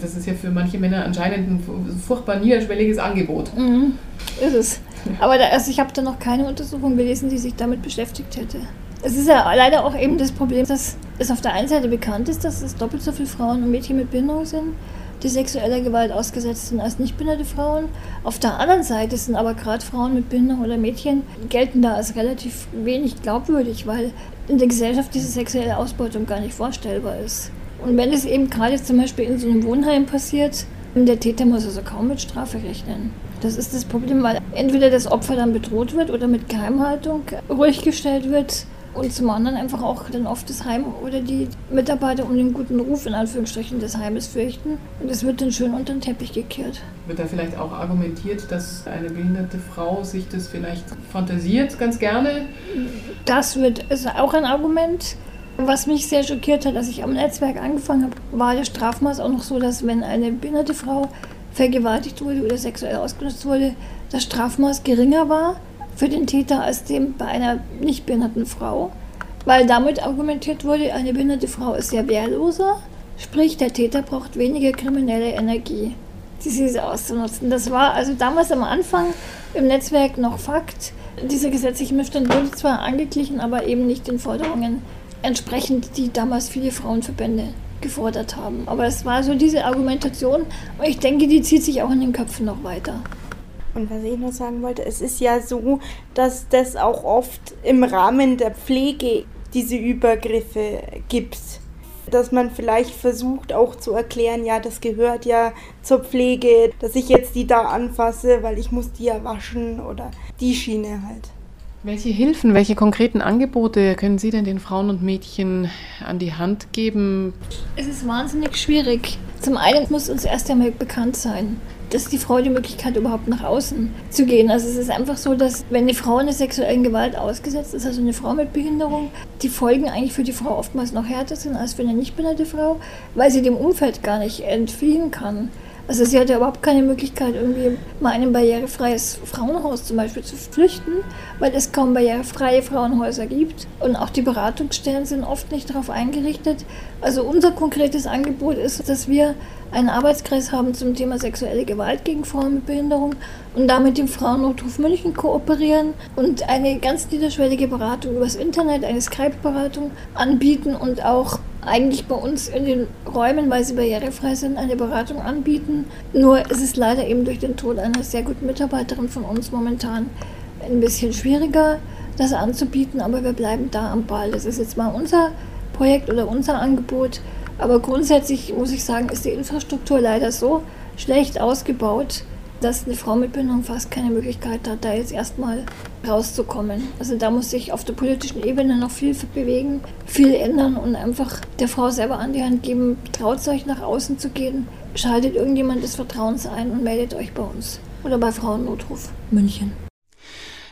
Das ist ja für manche Männer anscheinend ein furchtbar niederschwelliges Angebot. Mhm, ist es. Aber da, also ich habe da noch keine Untersuchung gelesen, die sich damit beschäftigt hätte. Es ist ja leider auch eben das Problem, dass es auf der einen Seite bekannt ist, dass es doppelt so viele Frauen und Mädchen mit Behinderung sind die sexueller Gewalt ausgesetzt sind als nicht behinderte Frauen. Auf der anderen Seite sind aber gerade Frauen mit Behinderung oder Mädchen gelten da als relativ wenig glaubwürdig, weil in der Gesellschaft diese sexuelle Ausbeutung gar nicht vorstellbar ist. Und wenn es eben gerade zum Beispiel in so einem Wohnheim passiert, Der Täter muss also kaum mit Strafe rechnen. Das ist das Problem, weil entweder das Opfer dann bedroht wird oder mit Geheimhaltung ruhig gestellt wird und zum anderen einfach auch dann oft das Heim oder die Mitarbeiter um den guten Ruf in Anführungsstrichen des Heimes fürchten und es wird dann schön unter den Teppich gekehrt. Wird da vielleicht auch argumentiert, dass eine behinderte Frau sich das vielleicht fantasiert ganz gerne? Das wird, ist auch ein Argument. Was mich sehr schockiert hat, als ich am Netzwerk angefangen habe, war das Strafmaß auch noch so, dass wenn eine behinderte Frau vergewaltigt wurde oder sexuell ausgenutzt wurde, das Strafmaß geringer war für den Täter als dem bei einer nicht behinderten Frau, weil damit argumentiert wurde, eine behinderte Frau ist sehr wehrloser, sprich der Täter braucht weniger kriminelle Energie, diese auszunutzen. Das war also damals am Anfang im Netzwerk noch Fakt. Dieser gesetzliche Missstand wurde zwar angeglichen, aber eben nicht den Forderungen entsprechend, die damals viele Frauenverbände gefordert haben. Aber es war so diese Argumentation und ich denke, die zieht sich auch in den Köpfen noch weiter. Und was ich noch sagen wollte, es ist ja so, dass das auch oft im Rahmen der Pflege diese Übergriffe gibt. Dass man vielleicht versucht auch zu erklären, ja, das gehört ja zur Pflege, dass ich jetzt die da anfasse, weil ich muss die ja waschen oder die Schiene halt. Welche Hilfen, welche konkreten Angebote können Sie denn den Frauen und Mädchen an die Hand geben? Es ist wahnsinnig schwierig. Zum einen muss uns erst einmal bekannt sein, dass die Frau die Möglichkeit überhaupt nach außen zu gehen. Also es ist einfach so, dass wenn eine Frau einer sexuellen Gewalt ausgesetzt ist, also eine Frau mit Behinderung, die Folgen eigentlich für die Frau oftmals noch härter sind als für eine nicht behinderte Frau, weil sie dem Umfeld gar nicht entfliehen kann. Also sie hat ja überhaupt keine Möglichkeit, irgendwie mal in ein barrierefreies Frauenhaus zum Beispiel zu flüchten, weil es kaum barrierefreie Frauenhäuser gibt. Und auch die Beratungsstellen sind oft nicht darauf eingerichtet. Also unser konkretes Angebot ist, dass wir einen Arbeitskreis haben zum Thema sexuelle Gewalt gegen Frauen mit Behinderung und damit dem Frauennotruf München kooperieren und eine ganz niederschwellige Beratung übers Internet, eine Skype-Beratung anbieten und auch eigentlich bei uns in den Räumen, weil sie barrierefrei sind, eine Beratung anbieten. Nur ist es leider eben durch den Tod einer sehr guten Mitarbeiterin von uns momentan ein bisschen schwieriger, das anzubieten, aber wir bleiben da am Ball. Das ist jetzt mal unser Projekt oder unser Angebot. Aber grundsätzlich muss ich sagen, ist die Infrastruktur leider so schlecht ausgebaut, dass eine Frau mit Behinderung fast keine Möglichkeit hat, da jetzt erstmal rauszukommen. Also da muss sich auf der politischen Ebene noch viel bewegen, viel ändern und einfach der Frau selber an die Hand geben, traut euch nach außen zu gehen, schaltet irgendjemand des Vertrauens ein und meldet euch bei uns oder bei Frauennotruf München.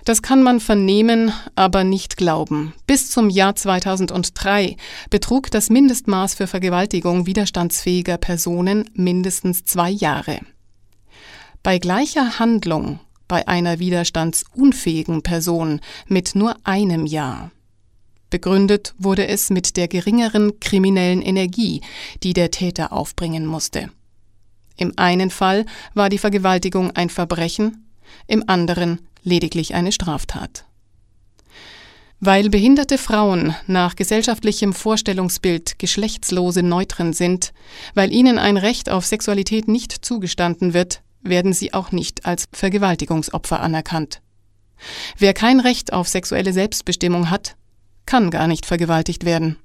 Das kann man vernehmen, aber nicht glauben. Bis zum Jahr 2003 betrug das Mindestmaß für Vergewaltigung widerstandsfähiger Personen mindestens zwei Jahre. Bei gleicher Handlung bei einer widerstandsunfähigen Person mit nur einem Jahr. Begründet wurde es mit der geringeren kriminellen Energie, die der Täter aufbringen musste. Im einen Fall war die Vergewaltigung ein Verbrechen, im anderen lediglich eine Straftat. Weil behinderte Frauen nach gesellschaftlichem Vorstellungsbild geschlechtslose Neutren sind, weil ihnen ein Recht auf Sexualität nicht zugestanden wird, werden sie auch nicht als Vergewaltigungsopfer anerkannt. Wer kein Recht auf sexuelle Selbstbestimmung hat, kann gar nicht vergewaltigt werden.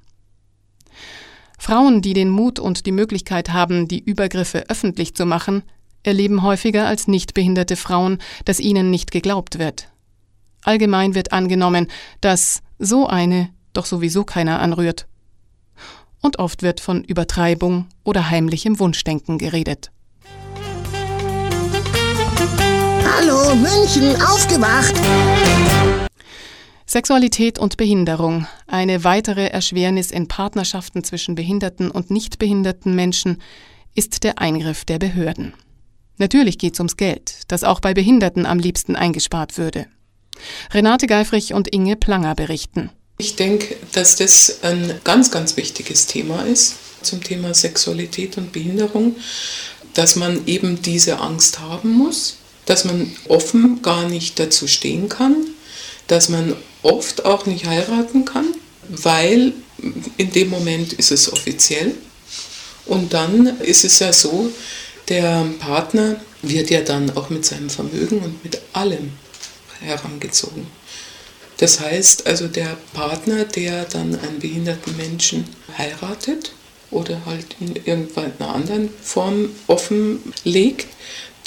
Frauen, die den Mut und die Möglichkeit haben, die Übergriffe öffentlich zu machen, erleben häufiger als nicht behinderte Frauen, dass ihnen nicht geglaubt wird. Allgemein wird angenommen, dass so eine doch sowieso keiner anrührt. Und oft wird von Übertreibung oder heimlichem Wunschdenken geredet. Hallo, München, aufgewacht! Sexualität und Behinderung, eine weitere Erschwernis in Partnerschaften zwischen behinderten und nicht behinderten Menschen, ist der Eingriff der Behörden. Natürlich geht es ums Geld, das auch bei Behinderten am liebsten eingespart würde. Renate Geifrich und Inge Planger berichten. Ich denke, dass das ein ganz, ganz wichtiges Thema ist zum Thema Sexualität und Behinderung, dass man eben diese Angst haben muss, dass man offen gar nicht dazu stehen kann, dass man oft auch nicht heiraten kann, weil in dem Moment ist es offiziell. Und dann ist es ja so, der Partner wird ja dann auch mit seinem Vermögen und mit allem herangezogen. Das heißt also, der Partner, der dann einen behinderten Menschen heiratet, oder halt in irgendeiner anderen Form offenlegt,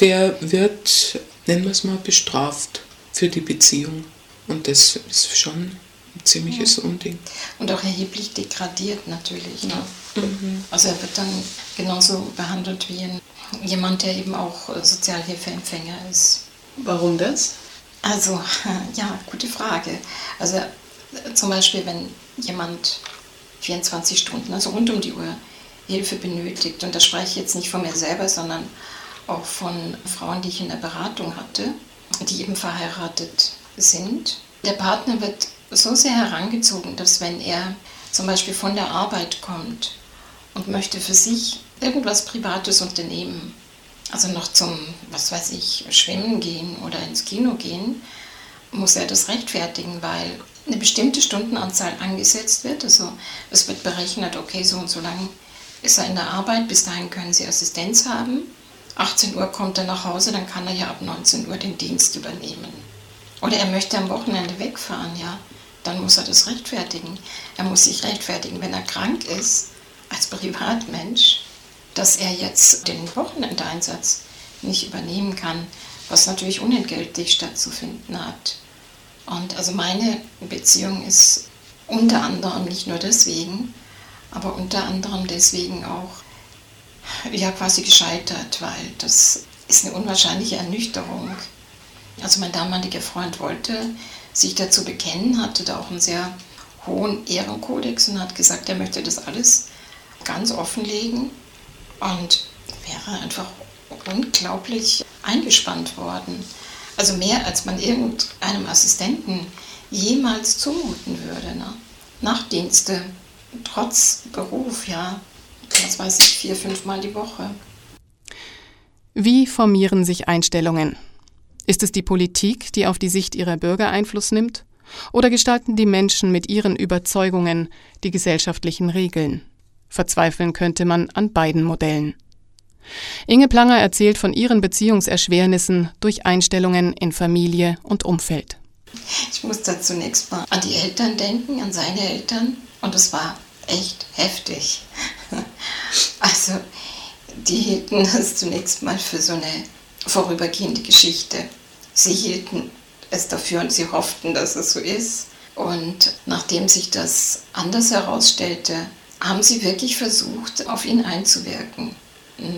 der wird, nennen wir es mal, bestraft für die Beziehung. Und das ist schon ein ziemliches ja. Unding. Und auch erheblich degradiert natürlich. Ne? Mhm. Also er wird dann genauso behandelt wie ein, jemand, der eben auch Sozialhilfeempfänger ist. Warum das? Also, ja, gute Frage. Also zum Beispiel, wenn jemand 24 Stunden, also rund um die Uhr, Hilfe benötigt, und da spreche ich jetzt nicht von mir selber, sondern auch von Frauen, die ich in der Beratung hatte, die eben verheiratet sind. Der Partner wird so sehr herangezogen, dass wenn er zum Beispiel von der Arbeit kommt und möchte für sich irgendwas Privates unternehmen, also noch zum, was weiß ich, Schwimmen gehen oder ins Kino gehen, muss er das rechtfertigen, weil eine bestimmte Stundenanzahl angesetzt wird. Also es wird berechnet, okay, so und so lang ist er in der Arbeit, bis dahin können Sie Assistenz haben. 18 Uhr kommt er nach Hause, dann kann er ja ab 19 Uhr den Dienst übernehmen. Oder er möchte am Wochenende wegfahren, ja, dann muss er das rechtfertigen. Er muss sich rechtfertigen, wenn er krank ist, als Privatmensch, dass er jetzt den Wochenendeinsatz nicht übernehmen kann, was natürlich unentgeltlich stattzufinden hat. Und also meine Beziehung ist unter anderem nicht nur deswegen, aber unter anderem deswegen auch ja quasi gescheitert, weil das ist eine unwahrscheinliche Ernüchterung. Also mein damaliger Freund wollte sich dazu bekennen, hatte da auch einen sehr hohen Ehrenkodex und hat gesagt, er möchte das alles ganz offenlegen und wäre einfach unglaublich eingespannt worden. Also mehr als man irgendeinem Assistenten jemals zumuten würde. Ne? Nachtdienste, trotz Beruf, ja, was weiß ich, vier, fünfmal die Woche. Wie formieren sich Einstellungen? Ist es die Politik, die auf die Sicht ihrer Bürger Einfluss nimmt? Oder gestalten die Menschen mit ihren Überzeugungen die gesellschaftlichen Regeln? Verzweifeln könnte man an beiden Modellen. Inge Planger erzählt von ihren Beziehungserschwernissen durch Einstellungen in Familie und Umfeld. Ich muss da zunächst mal an die Eltern denken, an seine Eltern. Und es war echt heftig. Also, die hielten das zunächst mal für so eine vorübergehende Geschichte. Sie hielten es dafür und sie hofften, dass es so ist. Und nachdem sich das anders herausstellte, haben sie wirklich versucht, auf ihn einzuwirken.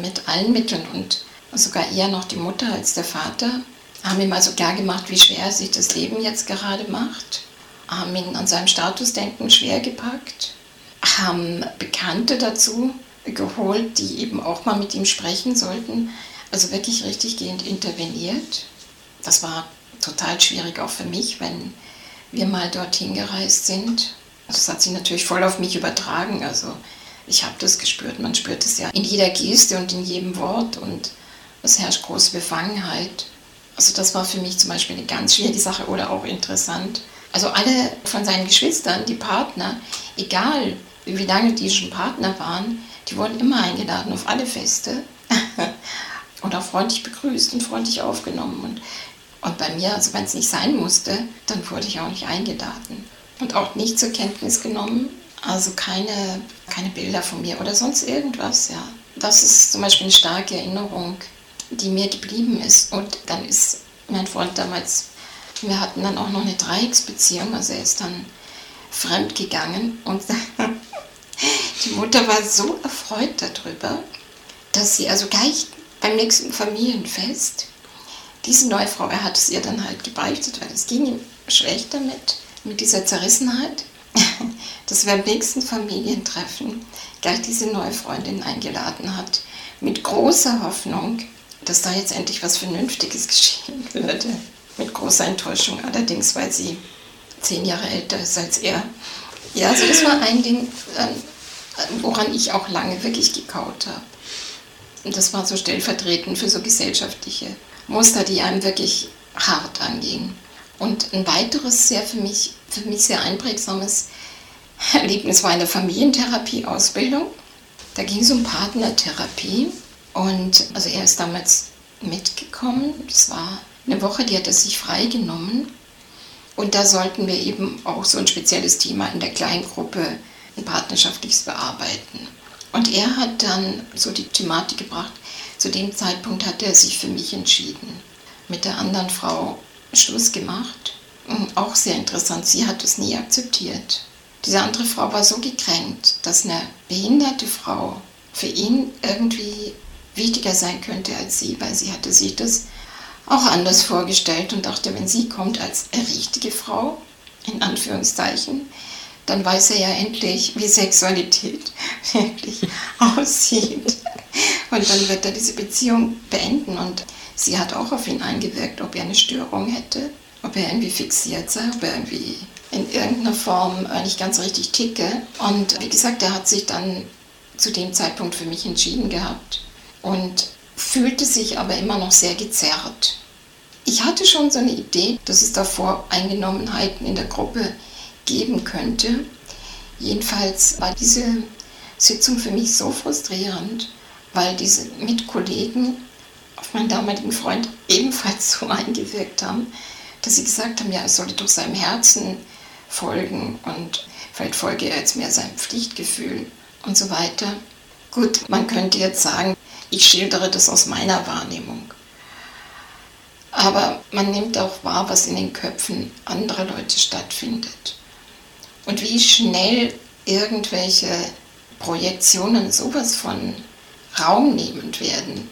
Mit allen Mitteln und sogar eher noch die Mutter als der Vater haben ihm also klar gemacht, wie schwer sich das Leben jetzt gerade macht, haben ihn an seinem Statusdenken schwer gepackt, haben Bekannte dazu geholt, die eben auch mal mit ihm sprechen sollten, also wirklich richtig gehend interveniert. Das war total schwierig auch für mich, wenn wir mal dorthin gereist sind. Das hat sich natürlich voll auf mich übertragen. Also ich habe das gespürt. Man spürt es ja in jeder Geste und in jedem Wort und es herrscht große Befangenheit. Also das war für mich zum Beispiel eine ganz schwierige Sache oder auch interessant. Also alle von seinen Geschwistern, die Partner, egal wie lange die schon Partner waren, die wurden immer eingeladen auf alle Feste und auch freundlich begrüßt und freundlich aufgenommen. Und, und bei mir, also wenn es nicht sein musste, dann wurde ich auch nicht eingeladen und auch nicht zur Kenntnis genommen. Also keine, keine Bilder von mir oder sonst irgendwas, ja. Das ist zum Beispiel eine starke Erinnerung, die mir geblieben ist. Und dann ist mein Freund damals, wir hatten dann auch noch eine Dreiecksbeziehung, also er ist dann fremd gegangen und die Mutter war so erfreut darüber, dass sie also gleich beim nächsten Familienfest diese neue Frau, er hat es ihr dann halt gebeichtet, weil es ging ihm schlecht damit, mit dieser Zerrissenheit, dass wir am nächsten Familientreffen gleich diese neue Freundin eingeladen hat, mit großer Hoffnung, dass da jetzt endlich was Vernünftiges geschehen würde. Mit großer Enttäuschung allerdings, weil sie zehn Jahre älter ist als er. Ja, also das war ein Ding, woran ich auch lange wirklich gekaut habe. Und das war so stellvertretend für so gesellschaftliche Muster, die einem wirklich hart angingen. Und ein weiteres sehr für mich, für mich sehr einprägsames Erlebnis war in der Familientherapie-Ausbildung. Da ging es um Partnertherapie. Und also er ist damals mitgekommen. Das war eine Woche, die hat er sich freigenommen. Und da sollten wir eben auch so ein spezielles Thema in der Kleingruppe ein partnerschaftliches bearbeiten. Und er hat dann so die Thematik gebracht, zu dem Zeitpunkt hat er sich für mich entschieden. Mit der anderen Frau Schluss gemacht. Auch sehr interessant, sie hat es nie akzeptiert. Diese andere Frau war so gekränkt, dass eine behinderte Frau für ihn irgendwie wichtiger sein könnte als sie, weil sie hatte sich das auch anders vorgestellt und dachte, wenn sie kommt als richtige Frau, in Anführungszeichen, dann weiß er ja endlich, wie Sexualität wirklich aussieht. Und dann wird er diese Beziehung beenden. Und sie hat auch auf ihn eingewirkt, ob er eine Störung hätte, ob er irgendwie fixiert sei, ob er irgendwie in irgendeiner Form nicht ganz richtig ticke. Und wie gesagt, er hat sich dann zu dem Zeitpunkt für mich entschieden gehabt und fühlte sich aber immer noch sehr gezerrt. Ich hatte schon so eine Idee, dass es da Voreingenommenheiten in der Gruppe geben könnte. Jedenfalls war diese Sitzung für mich so frustrierend, weil diese Mitkollegen auf meinen damaligen Freund ebenfalls so eingewirkt haben, dass sie gesagt haben, ja, er solle doch seinem Herzen folgen und vielleicht folge er jetzt mehr seinem Pflichtgefühl und so weiter. Gut, man könnte jetzt sagen, ich schildere das aus meiner Wahrnehmung. Aber man nimmt auch wahr, was in den Köpfen anderer Leute stattfindet. Und wie schnell irgendwelche Projektionen sowas von raumnehmend werden,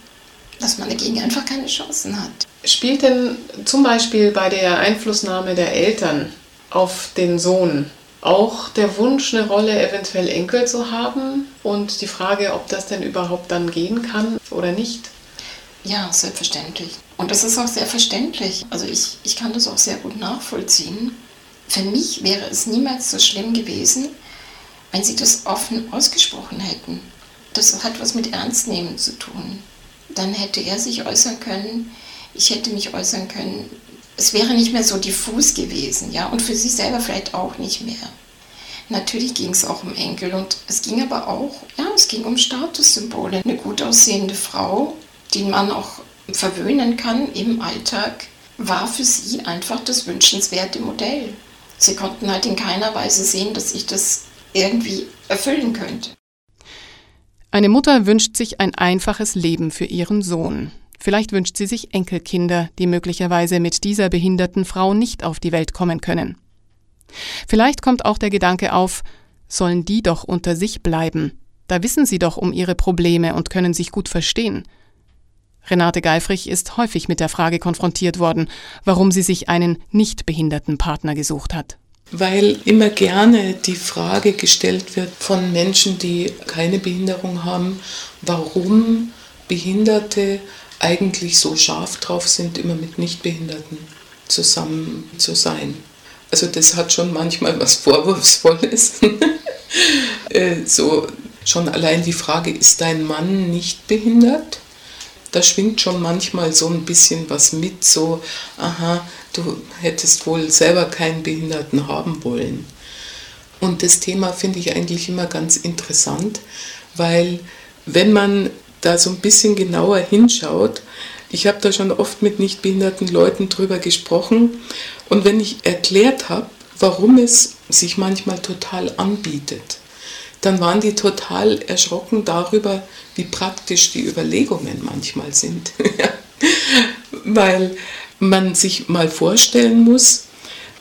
dass man dagegen einfach keine Chancen hat. Spielt denn zum Beispiel bei der Einflussnahme der Eltern auf den Sohn auch der Wunsch, eine Rolle eventuell Enkel zu haben und die Frage, ob das denn überhaupt dann gehen kann oder nicht? Ja, selbstverständlich. Und das ist auch sehr verständlich. Also ich, ich kann das auch sehr gut nachvollziehen. Für mich wäre es niemals so schlimm gewesen, wenn sie das offen ausgesprochen hätten. Das hat was mit Ernstnehmen zu tun. Dann hätte er sich äußern können, ich hätte mich äußern können, es wäre nicht mehr so diffus gewesen, ja, und für sie selber vielleicht auch nicht mehr. Natürlich ging es auch um Enkel und es ging aber auch, ja, es ging um Statussymbole. Eine gut aussehende Frau, die man auch verwöhnen kann im Alltag, war für sie einfach das wünschenswerte Modell. Sie konnten halt in keiner Weise sehen, dass ich das irgendwie erfüllen könnte. Eine Mutter wünscht sich ein einfaches Leben für ihren Sohn. Vielleicht wünscht sie sich Enkelkinder, die möglicherweise mit dieser behinderten Frau nicht auf die Welt kommen können. Vielleicht kommt auch der Gedanke auf, sollen die doch unter sich bleiben, da wissen sie doch um ihre Probleme und können sich gut verstehen. Renate Geifrich ist häufig mit der Frage konfrontiert worden, warum sie sich einen nicht behinderten Partner gesucht hat. Weil immer gerne die Frage gestellt wird von Menschen, die keine Behinderung haben, warum Behinderte eigentlich so scharf drauf sind, immer mit Nichtbehinderten zusammen zu sein. Also das hat schon manchmal was Vorwurfsvolles. Äh, so schon allein die Frage, ist dein Mann nicht behindert? Da schwingt schon manchmal so ein bisschen was mit, so, aha, du hättest wohl selber keinen Behinderten haben wollen. Und das Thema finde ich eigentlich immer ganz interessant, weil wenn man da so ein bisschen genauer hinschaut, ich habe da schon oft mit nicht behinderten Leuten drüber gesprochen und wenn ich erklärt habe, warum es sich manchmal total anbietet, dann waren die total erschrocken darüber, wie praktisch die Überlegungen manchmal sind. Weil man sich mal vorstellen muss,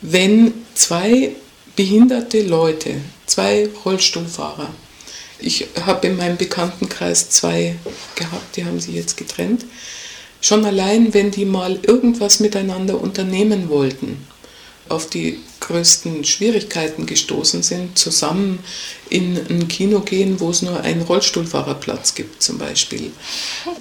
wenn zwei behinderte Leute, zwei Rollstuhlfahrer, ich habe in meinem Bekanntenkreis zwei gehabt, die haben sie jetzt getrennt. Schon allein, wenn die mal irgendwas miteinander unternehmen wollten, auf die größten Schwierigkeiten gestoßen sind, zusammen in ein Kino gehen, wo es nur einen Rollstuhlfahrerplatz gibt zum Beispiel.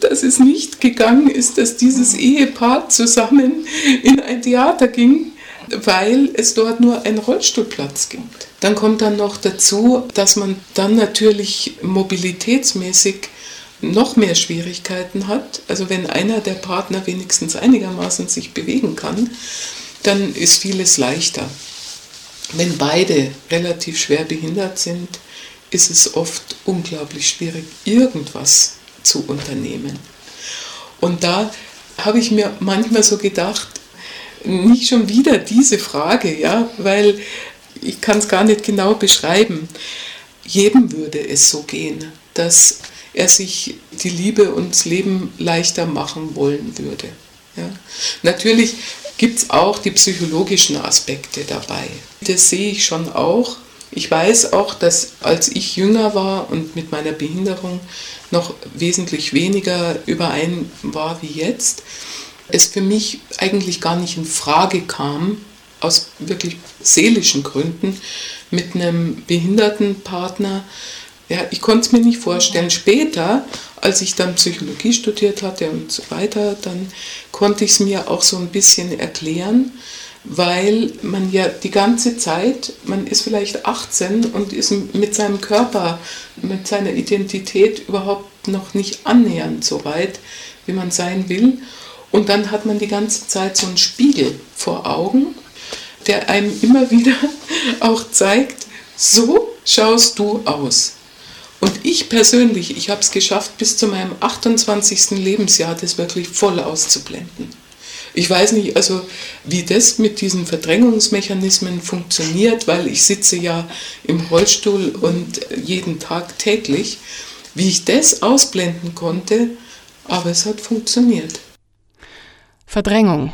Dass es nicht gegangen ist, dass dieses Ehepaar zusammen in ein Theater ging, weil es dort nur einen Rollstuhlplatz gibt. Dann kommt dann noch dazu, dass man dann natürlich mobilitätsmäßig noch mehr Schwierigkeiten hat. Also wenn einer der Partner wenigstens einigermaßen sich bewegen kann, dann ist vieles leichter. Wenn beide relativ schwer behindert sind, ist es oft unglaublich schwierig, irgendwas zu unternehmen. Und da habe ich mir manchmal so gedacht, nicht schon wieder diese Frage, ja, weil ich kann es gar nicht genau beschreiben. Jedem würde es so gehen, dass er sich die Liebe und das Leben leichter machen wollen würde. Ja. Natürlich gibt es auch die psychologischen Aspekte dabei. Das sehe ich schon auch. Ich weiß auch, dass als ich jünger war und mit meiner Behinderung noch wesentlich weniger überein war wie jetzt, es für mich eigentlich gar nicht in Frage kam, aus wirklich seelischen Gründen, mit einem behinderten Partner ja, ich konnte es mir nicht vorstellen. Später, als ich dann Psychologie studiert hatte und so weiter, dann konnte ich es mir auch so ein bisschen erklären, weil man ja die ganze Zeit, man ist vielleicht 18 und ist mit seinem Körper, mit seiner Identität überhaupt noch nicht annähernd so weit, wie man sein will. Und dann hat man die ganze Zeit so einen Spiegel vor Augen, der einem immer wieder auch zeigt, so schaust du aus. Und ich persönlich, ich habe es geschafft, bis zu meinem 28. Lebensjahr das wirklich voll auszublenden. Ich weiß nicht, also wie das mit diesen Verdrängungsmechanismen funktioniert, weil ich sitze ja im Rollstuhl und jeden Tag täglich, wie ich das ausblenden konnte, aber es hat funktioniert. Verdrängung.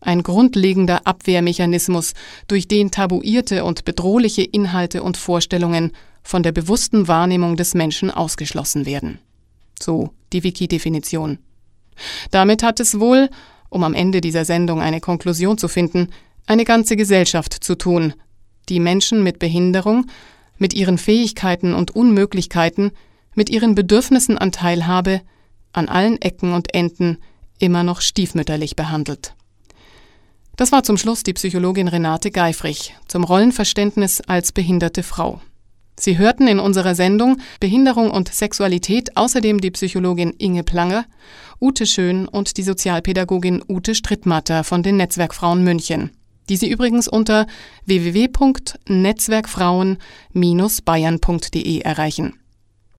Ein grundlegender Abwehrmechanismus, durch den tabuierte und bedrohliche Inhalte und Vorstellungen von der bewussten Wahrnehmung des Menschen ausgeschlossen werden. So die Wiki-Definition. Damit hat es wohl, um am Ende dieser Sendung eine Konklusion zu finden, eine ganze Gesellschaft zu tun, die Menschen mit Behinderung, mit ihren Fähigkeiten und Unmöglichkeiten, mit ihren Bedürfnissen an Teilhabe, an allen Ecken und Enden immer noch stiefmütterlich behandelt. Das war zum Schluss die Psychologin Renate Geifrich zum Rollenverständnis als behinderte Frau. Sie hörten in unserer Sendung Behinderung und Sexualität außerdem die Psychologin Inge Plange, Ute Schön und die Sozialpädagogin Ute Strittmatter von den Netzwerkfrauen München, die Sie übrigens unter www.netzwerkfrauen-bayern.de erreichen.